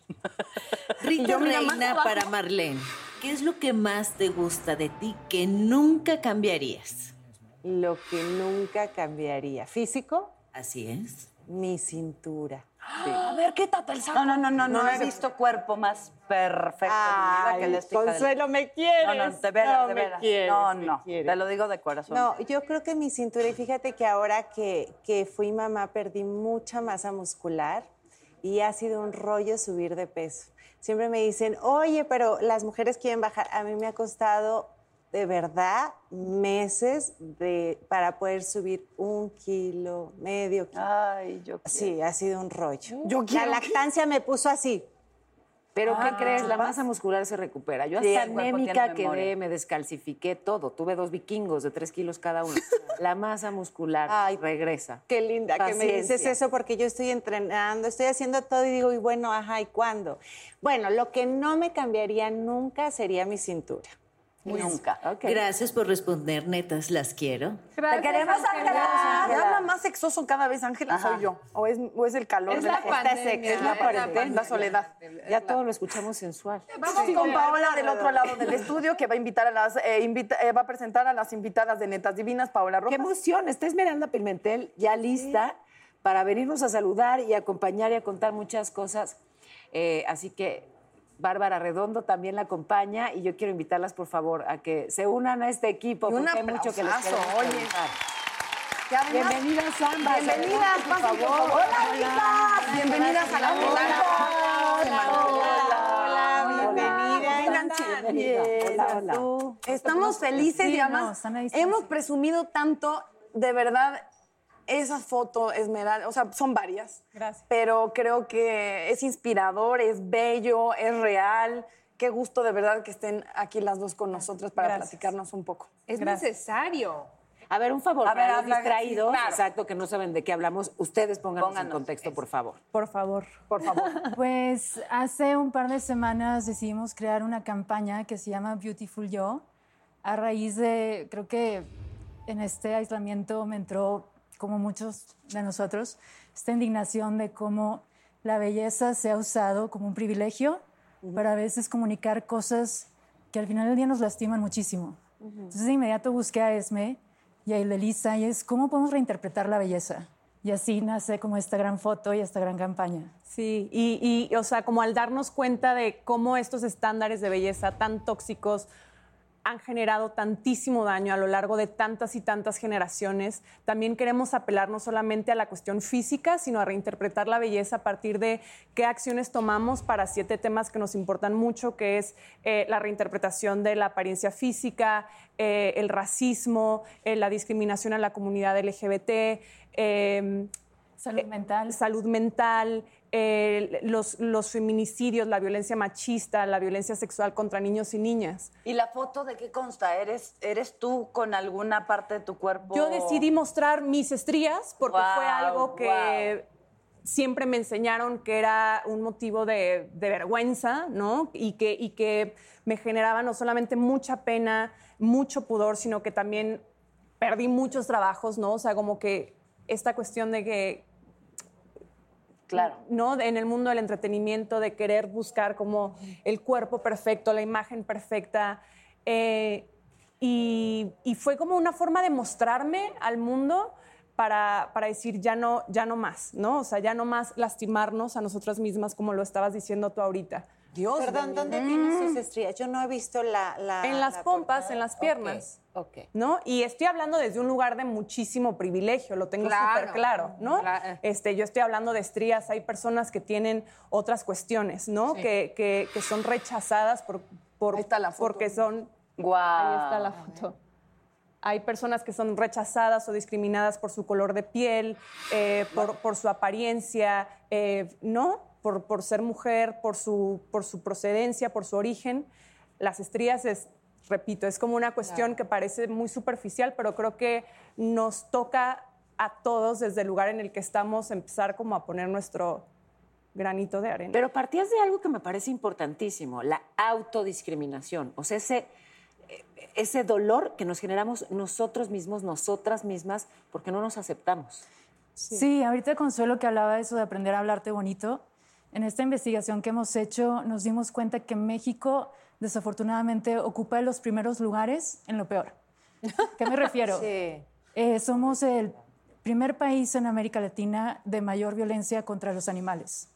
Rita yo, Reina para Marlene, ¿qué es lo que más te gusta de ti que nunca cambiarías? lo que nunca cambiaría. Físico, Así es. mi cintura. A ver, quítate el saco. No, no, no, no, no, he visto cuerpo más perfecto vida que el del- Consuelo, me quieres. No, no, de veras, No, de me veras. quieres, no, me no, quieres. te lo digo de corazón. No, yo creo que mi cintura, y fíjate que ahora que, que fui mamá perdí mucha masa muscular y ha sido un rollo subir de peso. Siempre me dicen, oye, pero las mujeres quieren bajar. A mí me ha costado de verdad meses de, para poder subir un kilo, medio kilo. Ay, yo Sí, ha sido un rollo. Yo La quiero- lactancia me puso así. Pero Ah, ¿qué crees? La masa muscular se recupera. Yo Sí, hasta cuerpo anémica quedé, me descalcifiqué todo. Tuve dos vikingos de tres kilos cada uno. La masa muscular Ay, regresa. Qué linda que me dices Paciencia. eso porque yo estoy entrenando, estoy haciendo todo y digo, y bueno, ajá, ¿y cuándo? Bueno, lo que no me cambiaría nunca sería mi cintura. Nunca. Gracias por responder, netas, las quiero. Gracias, queremos, Ángela. Habla más sexoso cada vez, Ángela, soy yo. O es, o es el calor Es de la la pandemia, es la, es la cuarentena, pandemia. la soledad. Ya todo lo escuchamos sensual. Vamos con Paola del otro lado del estudio que va a invitar a las eh, invita- eh, va a presentar a las invitadas de Netas Divinas, Paola ¡Qué Rojas. emoción! Está Esmeralda Pimentel ya lista para venirnos a saludar y acompañar y a contar muchas cosas. Eh, así que Bárbara Redondo también la acompaña y yo quiero invitarlas, por favor, a que se unan a este equipo Y un porque hay mucho que les oye. además- Bienvenidas ambas. Bienvenidas, por favor. Hola, hijas. Bienvenidas a la Hola, hola, Hola. Hola, hola. Estamos felices y además hemos presumido tanto, de verdad, esa foto Esmeralda, o sea, son varias. Gracias. Pero creo que es inspirador, es bello, es real. Qué gusto de verdad que estén aquí las dos con nosotras para Gracias. platicarnos un poco. Es Gracias. necesario. A ver, un favor, A para ver, los habla- distraídos, sí, claro. exacto, que no saben de qué hablamos, ustedes pónganos en Pónganos, contexto, por favor. Por favor. Por favor. Pues hace un par de semanas decidimos crear una campaña que se llama Beautiful Yo, a raíz de, creo que en este aislamiento me entró, como muchos de nosotros, esta indignación de cómo la belleza se ha usado como un privilegio para a veces comunicar cosas que al final del día nos lastiman muchísimo. Entonces de inmediato busqué a Esme y a Elisa y es cómo podemos reinterpretar la belleza. Y así nace como esta gran foto y esta gran campaña. Sí, y, y, o sea, como al darnos cuenta de cómo estos estándares de belleza tan tóxicos han generado tantísimo daño a lo largo de tantas y tantas generaciones, también queremos apelar no solamente a la cuestión física, sino a reinterpretar la belleza a partir de qué acciones tomamos para siete temas que nos importan mucho, que es eh, la reinterpretación de la apariencia física, eh, el racismo, eh, la discriminación a la comunidad LGBT, Salud mental. salud mental, eh, los, los feminicidios, la violencia machista, la violencia sexual contra niños y niñas. ¿Y la foto de qué consta? ¿Eres, ¿Eres tú con alguna parte de tu cuerpo? Yo decidí mostrar mis estrías porque fue algo que siempre me enseñaron que era un motivo de, de vergüenza, ¿no? Y que, y que me generaba no solamente mucha pena, mucho pudor, sino que también perdí muchos trabajos, ¿no? O sea, como que esta cuestión de que Claro. ¿no? En el mundo del entretenimiento, de querer buscar como el cuerpo perfecto, la imagen perfecta. eh, y, y fue como una forma de mostrarme al mundo para, para decir ya no, ya no más, ¿no? O sea, ya no más lastimarnos a nosotras mismas, como lo estabas diciendo tú ahorita. Dios. Perdón, ¿dónde tienes sus estrías? Yo no he visto la... la- En las la pompas, portada. en las piernas. Ok. ¿no? Y estoy hablando desde un lugar de muchísimo privilegio, lo tengo Claro. súper claro, ¿no? Claro. Este, yo estoy hablando de estrías, hay personas que tienen otras cuestiones, ¿no? Sí. Que, que- que son rechazadas por, por- Ahí está la foto. porque son... Guau. Ahí está la foto. Hay personas que son rechazadas o discriminadas por su color de piel, eh, por, por su apariencia, eh, ¿no? Por, por ser mujer, por su, por su procedencia, por su origen. Las estrías es, repito, es como una cuestión que parece muy superficial, pero creo que nos toca a todos desde el lugar en el que estamos empezar como a poner nuestro granito de arena. Pero partías de algo que me parece importantísimo, la autodiscriminación. O sea, ese, eh, ese dolor que nos generamos nosotros mismos, nosotras mismas, porque no nos aceptamos. Sí. ahorita Consuelo que hablaba de eso de aprender a hablarte bonito, en esta investigación que hemos hecho nos dimos cuenta que México desafortunadamente ocupa los primeros lugares en lo peor. ¿Qué me refiero? Sí. Eh, somos el primer país en América Latina de mayor violencia contra los animales.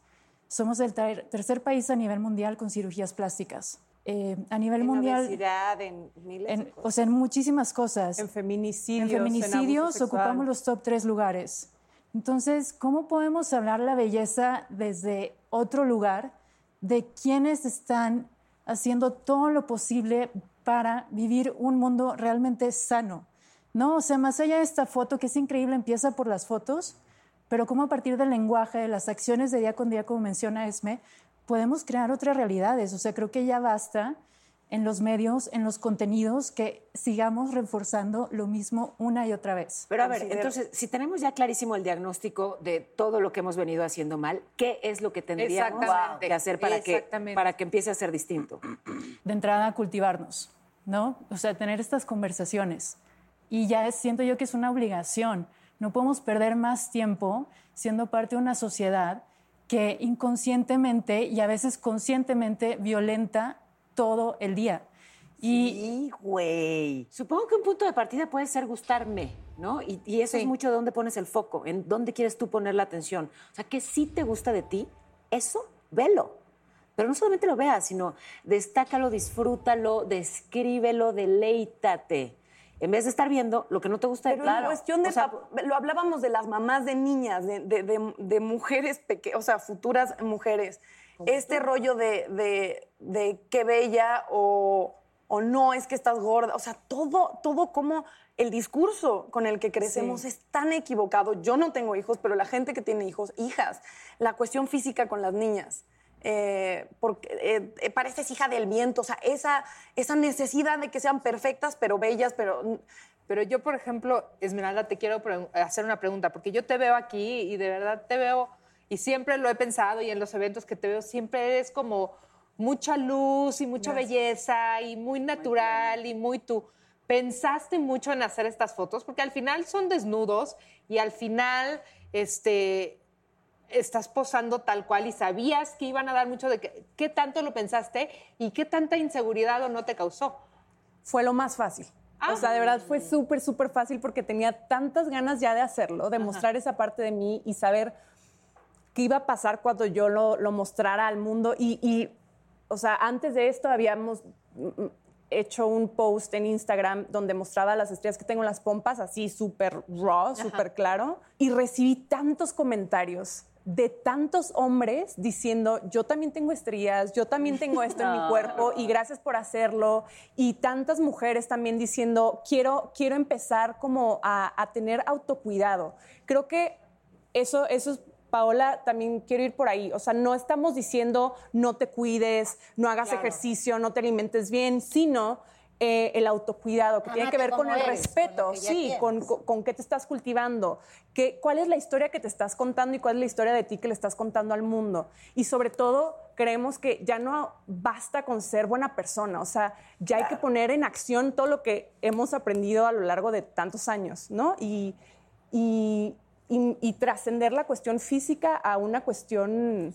Somos el ter- tercer país a nivel mundial con cirugías plásticas. Eh, a nivel En mundial, obesidad, en miles de en, cosas. o sea, en muchísimas cosas. en feminicidios, En feminicidios ocupamos los top tres lugares. Entonces, ¿cómo podemos hablar la belleza desde otro lugar de quienes están haciendo todo lo posible para vivir un mundo realmente sano? No, o sea, más allá de esta foto que es increíble, empieza por las fotos, pero cómo a partir del lenguaje, de las acciones de día con día, como menciona Esme, podemos crear otras realidades. O sea, creo que ya basta en los medios, en los contenidos, que sigamos reforzando lo mismo una y otra vez. Pero a ver, entonces, si tenemos ya clarísimo el diagnóstico de todo lo que hemos venido haciendo mal, ¿qué es lo que tendríamos que hacer para que, para que empiece a ser distinto? de entrada cultivarnos, ¿no? O sea, tener estas conversaciones. Y ya es- siento yo que es una obligación. No podemos perder más tiempo siendo parte de una sociedad que inconscientemente y a veces conscientemente violenta todo el día. Y Sí, güey. Supongo que un punto de partida puede ser gustarme. ¿no? Y, y eso es mucho de dónde pones el foco, en dónde quieres tú poner la atención. O sea, que sí te gusta de ti, eso, velo. Pero no solamente lo veas, sino destácalo, disfrútalo, descríbelo, deleítate. En vez de estar viendo lo que no te gusta de Pero en cuestión de, O sea, pap- lo hablábamos de las mamás de niñas, de, de- de- de mujeres pequeñas, o sea, futuras mujeres. Este rollo de, de, de qué bella o, o no es que estás gorda, o sea, todo, todo como el discurso con el que crecemos Sí. es tan equivocado. Yo no tengo hijos, pero la gente que tiene hijos, hijas, la cuestión física con las niñas. eh, porque eh, pareces hija del viento, o sea, esa, esa necesidad de que sean perfectas, pero bellas, pero Pero yo, por ejemplo, Esmeralda, te quiero hacer una pregunta, porque yo te veo aquí y de verdad te veo, y siempre lo he pensado, y en los eventos que te veo, siempre eres como mucha luz y mucha Gracias. belleza y muy natural y muy tú. ¿Pensaste mucho en hacer estas fotos? Porque al final son desnudos y al final este, estás posando tal cual y sabías que iban a dar mucho de que, qué tanto lo pensaste y qué tanta inseguridad o no te causó. fue lo más fácil. O sea, de verdad fue súper, súper fácil porque tenía tantas ganas ya de hacerlo, de mostrar esa parte de mí y saber qué iba a pasar cuando yo lo, lo mostrara al mundo. Y, y, o sea, antes de esto habíamos mm, mm, hecho un post en Instagram donde mostraba las estrellas que tengo en las pompas, así súper raw, súper claro. Y recibí tantos comentarios de tantos hombres diciendo, yo también tengo estrías, yo también tengo esto en mi cuerpo y gracias por hacerlo. Y tantas mujeres también diciendo, quiero, quiero empezar como a, a tener autocuidado. Creo que eso, eso es, Paola, también quiero ir por ahí. O sea, no estamos diciendo no te cuides, no hagas Claro. ejercicio, no te alimentes bien, sino eh, el autocuidado, que tiene que ver con el eres, respeto, con que sí, con, con, con qué te estás cultivando, qué, cuál es la historia que te estás contando y cuál es la historia de ti que le estás contando al mundo. Y sobre todo, creemos que ya no basta con ser buena persona, o sea, ya hay que poner en acción todo lo que hemos aprendido a lo largo de tantos años, ¿no? Y, y, y- y trascender la cuestión física a una cuestión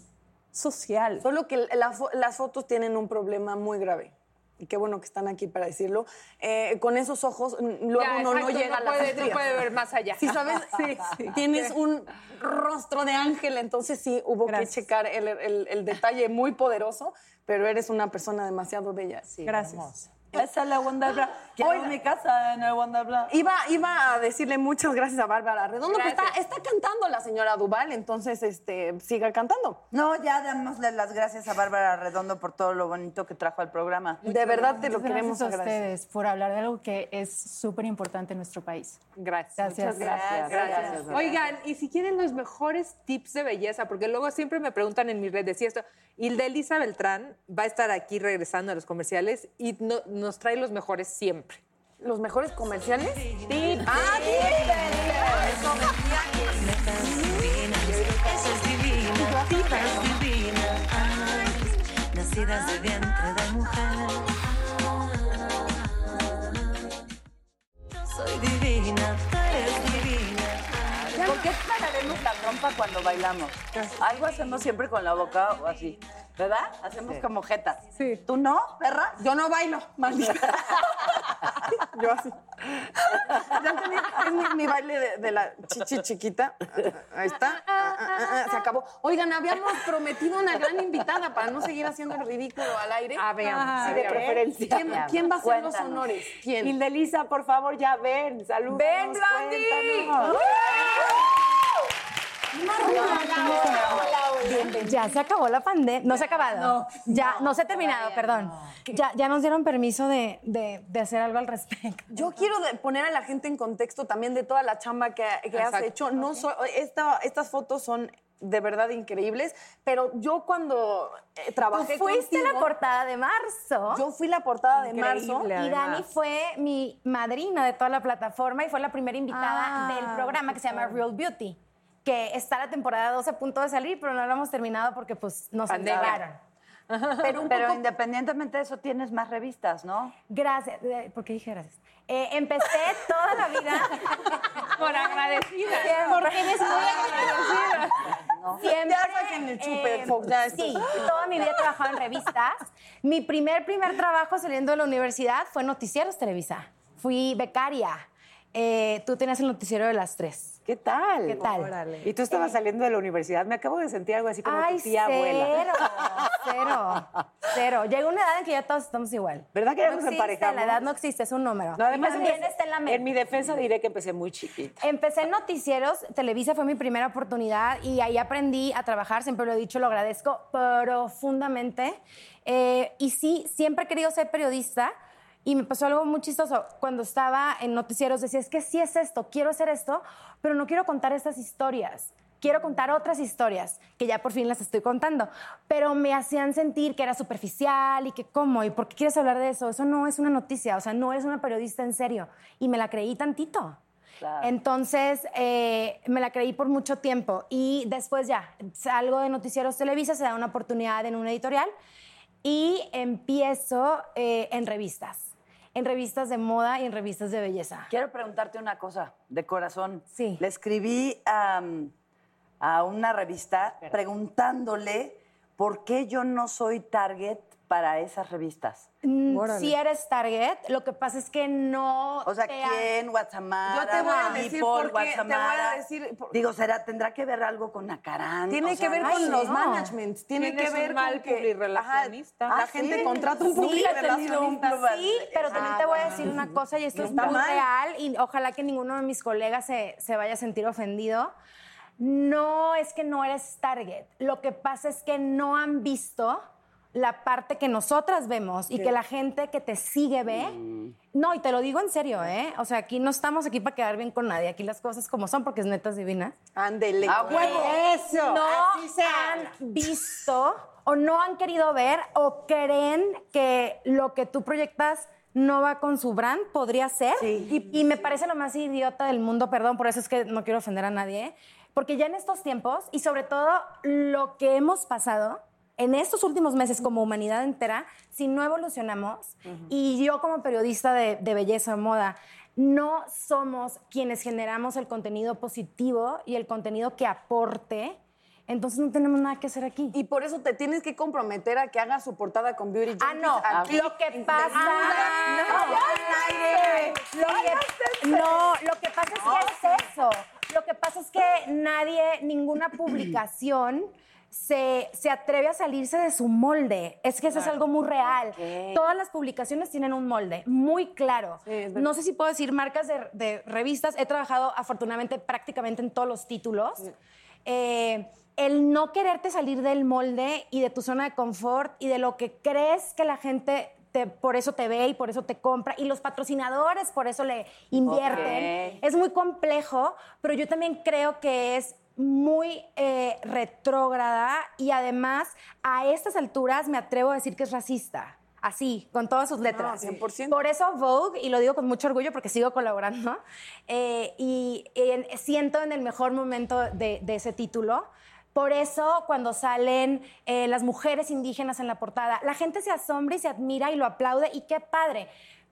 social. Solo que la las fotos tienen un problema muy grave. Y qué bueno que están aquí para decirlo. Eh, con esos ojos, luego Ya, uno no llega a no las puede, no puede ver más allá. Sí, ¿sabes? Sí, sí. Tienes un rostro de ángel, entonces sí hubo que checar el, el- el detalle muy poderoso, pero eres una persona demasiado bella. Gracias. Esa es la Wanda Bra. Quiero mi casa en el Wanda. Iba, iba a decirle muchas gracias a Bárbara Redondo, pero está, Gracias. está cantando la señora Duval, entonces este, siga cantando. No, ya démosle las gracias a Bárbara Redondo por todo lo bonito que trajo al programa. De verdad te lo Muchas queremos gracias a agradecer. ustedes por hablar de algo que es súper importante en nuestro país. Gracias. Gracias. Gracias. Gracias. Oigan, y si quieren los mejores tips de belleza, porque luego siempre me preguntan en mis redes y esto, Hilda Elisa Beltrán va a estar aquí regresando a los comerciales y no- nos trae los mejores siempre. ¿Los mejores comerciales? Tips. ¡Ah, Eso es divina, tipas divinas, nacidas de vientre de mujer. Soy divina, qué pararemos la trompa cuando bailamos? Algo hacemos siempre con la boca o así. ¿Verdad? Hacemos como jetas. Sí. ¿Tú no, perra? Yo no bailo, maldita. Yo así. Ya entendí, es mi, mi baile de, de la chichi chiquita. Ahí está. Ah, ah, ah, se acabó. Oigan, habíamos prometido una gran invitada para no seguir haciendo el ridículo al aire. Ah, veamos, Ah, sí, de ¿quién- preferencia. ¿Quién, quién va a hacer los honores? ¿Quién? Hildelisa, por favor, ya ven, saludos. ¡Ven, Blondie! Ya se acabó la pandemia. No se ha acabado. ya no, se ha terminado, perdón. Ya, ya nos dieron permiso de, de- de hacer algo al respecto. Yo quiero poner a la gente en contexto también de toda la chamba que, que has hecho. No so- esta- estas fotos son de verdad increíbles, pero yo cuando eh, trabajé Tú fuiste contigo- la portada de marzo. Yo fui la portada de marzo. Y Dani fue mi madrina de toda la plataforma y fue la primera invitada Ah, del programa que se llama Real Beauty, que está la temporada 12 a punto de salir, pero no lo hemos terminado porque pues nos encerraron. Pero, independientemente de eso, tienes más revistas, ¿no? Gracias. Eh, ¿Por qué dije gracias? Eh, empecé toda la vida. Por agradecida. Porque eres muy agradecida. Siempre. Ya saquen el chupe, eh, sí, toda mi vida he trabajado en revistas. Mi primer, primer trabajo saliendo de la universidad fue Noticieros Televisa. Fui becaria. eh, tú tenías el noticiero de las tres. ¿Qué tal? ¿Qué tal? Órale. Y tú estabas saliendo de la universidad. Me acabo de sentir algo así como Ay, tu tía cero, abuela. cero, cero. Llega una edad en que ya todos estamos igual. ¿Verdad que ya no nos existe, emparejamos? La edad no existe, es un número. No, además, Y también empecé- está en la mente. en mi defensa diré que empecé muy chiquita. Empecé en noticieros, Televisa fue mi primera oportunidad y ahí aprendí a trabajar, siempre lo he dicho, lo agradezco profundamente. Eh, y sí, siempre he querido ser periodista y me pasó algo muy chistoso. Cuando estaba en noticieros decía, es que sí es esto, quiero hacer esto, pero no quiero contar estas historias. Quiero contar otras historias, que ya por fin las estoy contando, pero me hacían sentir que era superficial y que cómo, y por qué quieres hablar de eso. Eso no es una noticia, o sea, no eres una periodista en serio. Y me la creí tantito. Entonces, eh, me la creí por mucho tiempo y después ya salgo de Noticieros Televisa, se da una oportunidad en un editorial y empiezo eh, en revistas, en revistas de moda y en revistas de belleza. Quiero preguntarte una cosa, de corazón. Sí. Le escribí a, a una revista preguntándole por qué yo no soy target para esas revistas. Mm. Si eres target, lo que pasa es que no. O sea, te ¿quién? Guatemala, Yo te voy a decir por qué, te voy a decir por- Digo, será, tendrá que ver algo con Acarán. Tiene o que sea, ver no con los No. managements, tiene que ver un mal con que publirelacionista. ajá, la ¿Ah, gente sí? contrata un Sí, publirelacionista. Sí, pero también te voy a decir una cosa y esto es Está muy mal. real y ojalá que ninguno de mis colegas se, se vaya a sentir ofendido. No es que no eres target, lo que pasa es que no han visto la parte que nosotras vemos y que la gente que te sigue ve. No, y te lo digo en serio, ¿eh? O sea, aquí no estamos aquí para quedar bien con nadie, aquí las cosas como son porque es netas divinas. Ándele. ¡A huevo! Eso. No así sea. han visto o no han querido ver o creen que lo que tú proyectas no va con su brand, podría ser. y, y me parece lo más idiota del mundo, perdón, por eso es que no quiero ofender a nadie, porque ya en estos tiempos y sobre todo lo que hemos pasado en estos últimos meses como humanidad entera, si no evolucionamos, y yo como periodista de, de belleza o moda, no somos quienes generamos el contenido positivo y el contenido que aporte, entonces no tenemos nada que hacer aquí. Y por eso te tienes que comprometer a que haga su portada con Beauty Ah, no. aquí, Lo que pasa. no, no, lo que pasa es que es eso. Lo que pasa es que nadie, ninguna publicación. Se, se atreve a salirse de su molde. Es que eso es algo muy real. Todas las publicaciones tienen un molde muy claro. no sé si puedo decir marcas de, de revistas. He trabajado afortunadamente prácticamente en todos los títulos. Eh, el no quererte salir del molde y de tu zona de confort y de lo que crees que la gente te- por eso te ve y por eso te compra y los patrocinadores por eso le invierten. Es muy complejo, pero yo también creo que es muy eh, retrógrada y además a estas alturas me atrevo a decir que es racista. Así, con todas sus letras. 100%. Por eso Vogue, y lo digo con mucho orgullo porque sigo colaborando, eh, y en- siento en el mejor momento de, de ese título. Por eso, cuando salen eh, las mujeres indígenas en la portada, la gente se asombra y se admira y lo aplaude, y qué padre.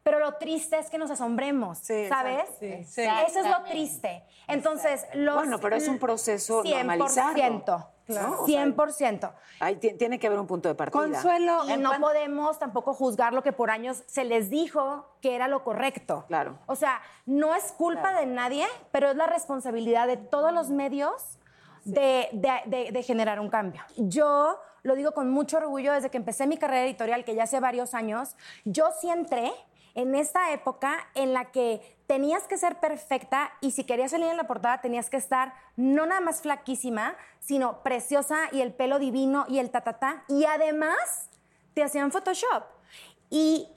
Pero lo triste es que nos asombremos, ¿sabes? Sí, sí. Eso es lo triste. Entonces, los... Bueno, pero es un proceso normalizado. 100%. ¿no? O sea, 100%. Ahí ti- tiene que haber un punto de partida. Consuelo, Y no podemos tampoco juzgar lo que por años se les dijo que era lo correcto. Claro. O sea, no es culpa de nadie, pero es la responsabilidad de todos los medios de, de- de- de generar un cambio. Yo lo digo con mucho orgullo desde que empecé mi carrera editorial, que ya hace varios años, yo sí entré en esta época en la que tenías que ser perfecta y si querías salir en la portada tenías que estar no nada más flaquísima, sino preciosa y el pelo divino y el tatatá. Y además te hacían Photoshop. Y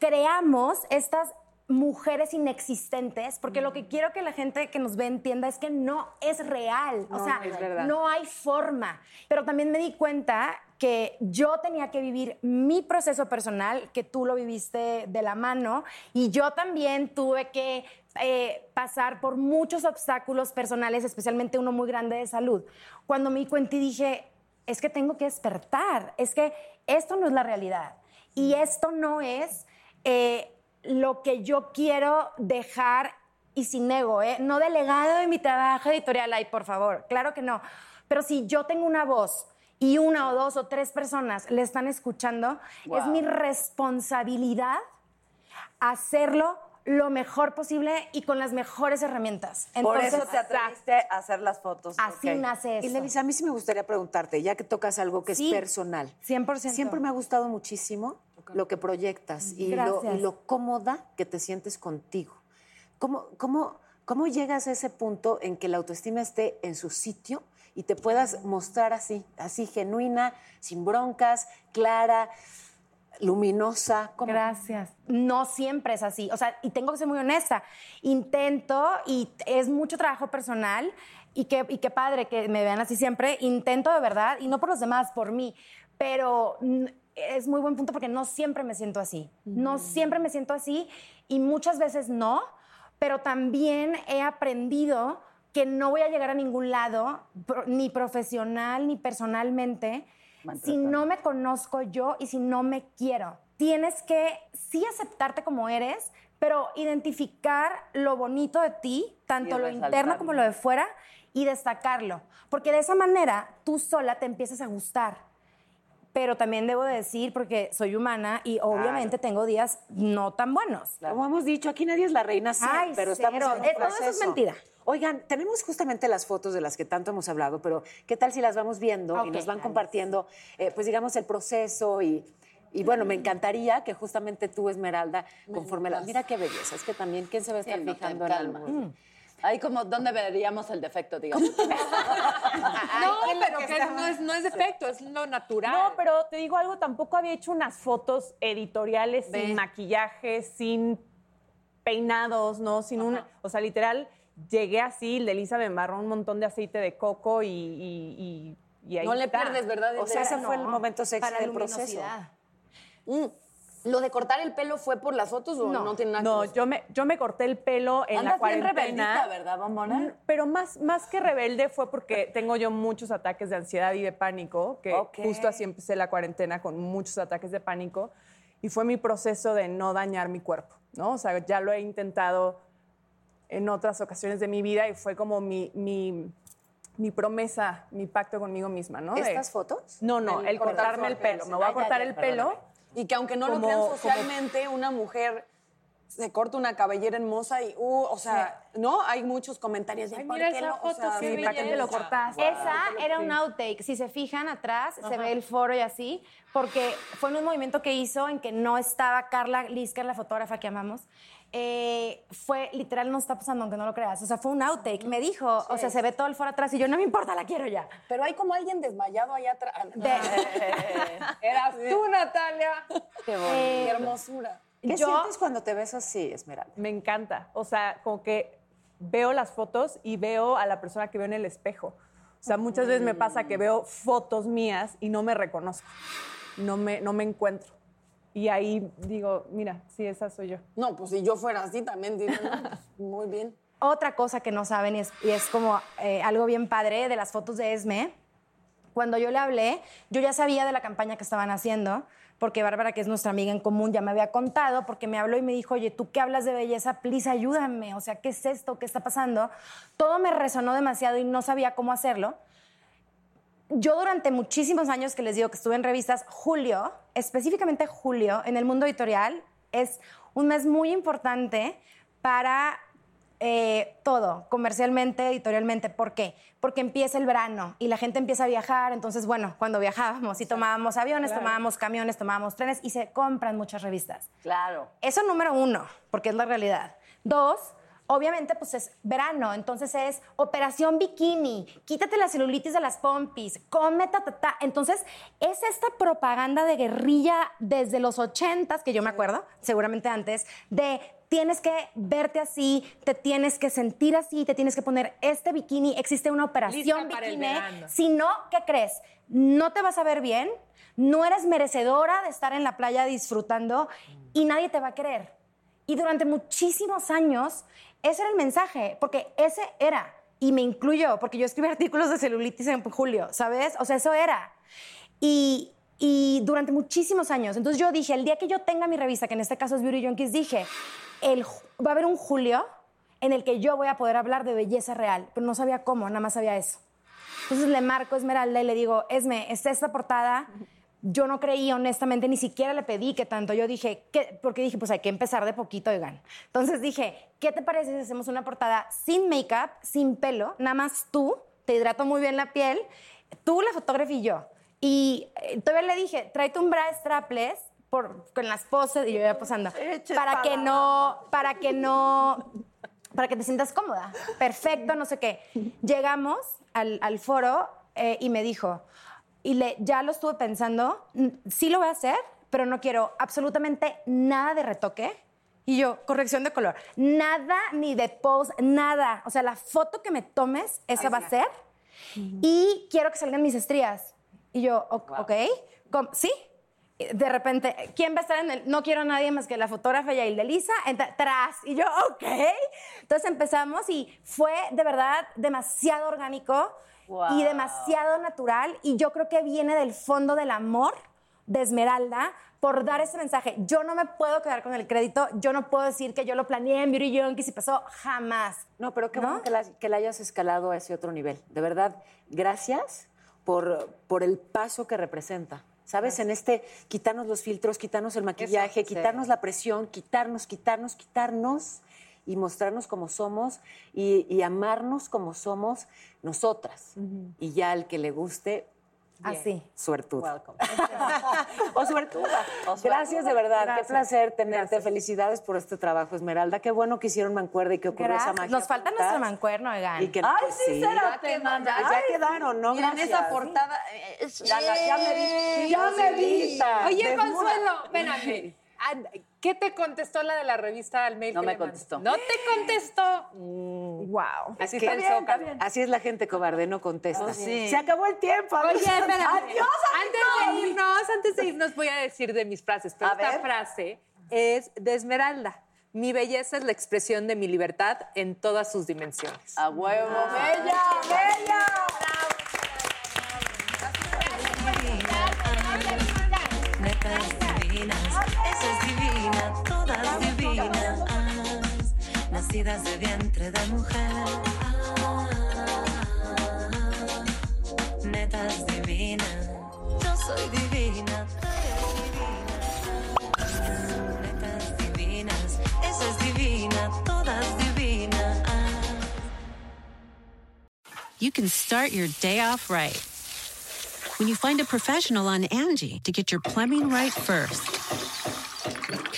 creamos estas mujeres inexistentes, porque lo que quiero que la gente que nos ve entienda es que no es real, o No, sea, es verdad. no hay forma. Pero también me di cuenta que yo tenía que vivir mi proceso personal, que tú lo viviste de la mano, y yo también tuve que eh, pasar por muchos obstáculos personales, especialmente uno muy grande de salud. Cuando me di cuenta y dije, es que tengo que despertar, es que esto no es la realidad, y esto no es... eh, lo que yo quiero dejar y sin ego, ¿eh? No delegado de mi trabajo editorial, ay, por favor, claro que no. Pero si yo tengo una voz y una o dos o tres personas le están escuchando, es mi responsabilidad hacerlo lo mejor posible y con las mejores herramientas. Por Entonces, eso te atreviste a hacer las fotos. Así nace eso. Y Levis, a mí sí me gustaría preguntarte, ya que tocas algo que Sí, es personal. 100%. Siempre me ha gustado muchísimo lo que proyectas y lo, y lo cómoda que te sientes contigo. ¿Cómo, cómo, ¿Cómo llegas a ese punto en que la autoestima esté en su sitio y te puedas mostrar así, así genuina, sin broncas, clara, luminosa? ¿Cómo? Gracias. No siempre es así. O sea, y tengo que ser muy honesta. Intento, y es mucho trabajo personal, y qué, y qué padre que me vean así siempre. Intento de verdad, y no por los demás, por mí. Pero es muy buen punto porque no siempre me siento así. No siempre me siento así, y muchas veces no. Pero también he aprendido que no voy a llegar a ningún lado, ni profesional ni personalmente, si no me conozco yo y si no me quiero. Tienes que sí aceptarte como eres, pero identificar lo bonito de ti, tanto lo interno como lo de fuera, y destacarlo. Porque de esa manera tú sola te empiezas a gustar. Pero también debo de decir, porque soy humana y obviamente tengo días no tan buenos. Como hemos dicho, aquí nadie es la reina Ay, pero estamos cero. en un Eh, todo eso es proceso. mentira. Oigan, tenemos justamente las fotos de las que tanto hemos hablado, pero ¿qué tal si las vamos viendo y nos van compartiendo, eh, pues digamos, el proceso y, y bueno, me encantaría que justamente tú, Esmeralda, conforme la... Mira qué belleza, es que también, ¿quién se va a estar Sí, fijando en calma. algo? Mm. Ahí como, ¿dónde veríamos el defecto, digamos? No, pero que no es, no es defecto, es lo natural. No, pero te digo algo, tampoco había hecho unas fotos editoriales sin maquillaje, sin peinados, ¿no? Sin un, o sea, literal, llegué así, el de Elisa me embarró un montón de aceite de coco y, y, y- y ahí No le pierdes, ¿verdad? O sea, ese No. fue el momento sexy Para del proceso. Mm. ¿Lo de cortar el pelo fue por las fotos o no, tiene nada que No, ver? yo me, yo me corté el pelo en la Andas bien cuarentena. rebeldita, ¿verdad, bombona? Mm, Pero más, más que rebelde fue porque tengo yo muchos ataques de ansiedad y de pánico, que justo así empecé la cuarentena con muchos ataques de pánico. Y fue mi proceso de no dañar mi cuerpo, ¿no? O sea, ya lo he intentado en otras ocasiones de mi vida y fue como mi, mi, mi promesa, mi pacto conmigo misma, ¿no? De- ¿Estas fotos? No, no, El el cortar cortarme el pelo. Me voy a cortar el pelo. Y que aunque no lo crean como- socialmente, una mujer se corta una cabellera hermosa y, uh, o sea, ¿no? Hay muchos comentarios de Ay, ¿por mira qué esa lo- o foto, sea, qué sí, ¿para qué te lo cortaste? Esa era un outtake. Si se fijan atrás, se ve el foro y así, porque fue en un movimiento que hizo en que no estaba Carla Lisker, la fotógrafa que amamos. Eh, fue literal, no está pasando, aunque no lo creas. O sea, fue un outtake. Me dijo, o sea, se ve todo el foro atrás y yo, no me importa, la quiero ya. Pero hay como alguien desmayado allá atrás. Eras tú, Natalia. Qué bonito. Qué hermosura. ¿Qué Yo- sientes cuando te ves así, Esmeralda? Me encanta. O sea, como que veo las fotos y veo a la persona que veo en el espejo. O sea, muchas veces me pasa que veo fotos mías y no me reconozco. No me, no me encuentro. Y ahí digo, mira, sí, esa soy yo. No, pues si yo fuera así también diría, no, pues, muy bien. Otra cosa que no saben y es, y es como eh, algo bien padre de las fotos de Esme. Cuando yo le hablé, yo ya sabía de la campaña que estaban haciendo, porque Bárbara, que es nuestra amiga en común, ya me había contado, porque me habló y me dijo, oye, tú que hablas de belleza, please ayúdame, o sea, ¿qué es esto? ¿Qué está pasando? Todo me resonó demasiado y no sabía cómo hacerlo. Yo durante muchísimos años que les digo que estuve en revistas, julio, específicamente julio, en el mundo editorial, es un mes muy importante para eh, todo, comercialmente, editorialmente. ¿Por qué? Porque empieza el verano y la gente empieza a viajar. Entonces, bueno, cuando viajábamos y tomábamos aviones, Claro. tomábamos camiones, tomábamos trenes y se compran muchas revistas. Claro. Eso número uno, porque es la realidad. Dos, obviamente, pues es verano, entonces es operación bikini, quítate la celulitis de las pompis, come ta, ta, ta. Entonces, es esta propaganda de guerrilla desde los ochentas, que yo me acuerdo, seguramente antes, de tienes que verte así, te tienes que sentir así, te tienes que poner este bikini, existe una operación Lista bikini. Si no, ¿qué crees? No te vas a ver bien, no eres merecedora de estar en la playa disfrutando y nadie te va a querer. Y durante muchísimos años, ese era el mensaje, porque ese era, y me incluyo, porque yo escribí artículos de celulitis en julio, ¿sabes? O sea, eso era. Y, y durante muchísimos años. Entonces yo dije, el día que yo tenga mi revista, que en este caso es Beauty Junkies, dije, el, va a haber un julio en el que yo voy a poder hablar de belleza real, pero no sabía cómo, nada más sabía eso. Entonces le marco a Esmeralda y le digo, Esme, está esta portada, yo no creí, honestamente, ni siquiera le pedí que tanto. Yo dije, ¿qué? porque dije, pues hay que empezar de poquito, oigan. Entonces dije, ¿qué te parece si hacemos una portada sin make-up, sin pelo, nada más tú, te hidrato muy bien la piel, tú, la fotógrafa y yo? Y eh, todavía le dije, tráete un bra strapless por, con las poses, y yo iba posando, para que no, para que no, para que te sientas cómoda. Perfecto, no sé qué. Llegamos al, al foro eh, y me dijo, y le, ya lo estuve pensando, sí lo voy a hacer, pero no quiero absolutamente nada de retoque. Y yo, corrección de color, nada ni de pose, nada. O sea, la foto que me tomes, esa va a ser. Y quiero que salgan mis estrías. Y yo, ok, com- sí. De repente, ¿quién va a estar en el? No quiero a nadie más que la fotógrafa Yael de Lisa, tras. Y yo, ok. Entonces empezamos y fue de verdad demasiado orgánico y demasiado natural. Y yo creo que viene del fondo del amor de Esmeralda por dar ese mensaje. Yo no me puedo quedar con el crédito, yo no puedo decir que yo lo planeé en Beauty Junkies y pasó jamás. No, pero qué bueno que la, que la hayas escalado a ese otro nivel. De verdad, gracias por, por el paso que representa. ¿Sabes? En este, quitarnos los filtros, quitarnos el maquillaje, Eso, sí. quitarnos la presión, quitarnos, quitarnos, quitarnos y mostrarnos como somos y, y amarnos como somos nosotras. Y ya al que le guste, Así. suertudo. o suertuda. Gracias de verdad. Gracias. Qué placer tenerte. Felicidades por este trabajo, Esmeralda. Qué bueno que hicieron mancuerda y que ocurrió esa Gracias. magia. Nos falta nuestro mancuerno, oigan. Y que, Ay, pues, sí, será Ya, tema, ya ay. quedaron, ¿no? Miren, Gracias. esa portada. eh, Ya, la- ya me vi. Ya me vi. Oye. Consuelo, espérame. Ah, ¿Qué te contestó la de la revista al mail? No que me le contestó. ¿No te contestó? Wow. Así, bien, Zócalo. está bien. Así es la gente cobarde, no contesta. Oh, sí. Se acabó el tiempo. Oye, espérame. Adiós, antes de irnos, antes de irnos voy a decir de mis frases, pero A esta ver. frase es de Esmeralda. Mi belleza es la expresión de mi libertad en todas sus dimensiones. A huevo, bella, bella. Nacidas de vientre de mujer. Netas divinas, yo soy divina. Netas divinas, esa es divina, todas divinas. you can start your day off right. When you find a professional on Angie to get your plumbing right first.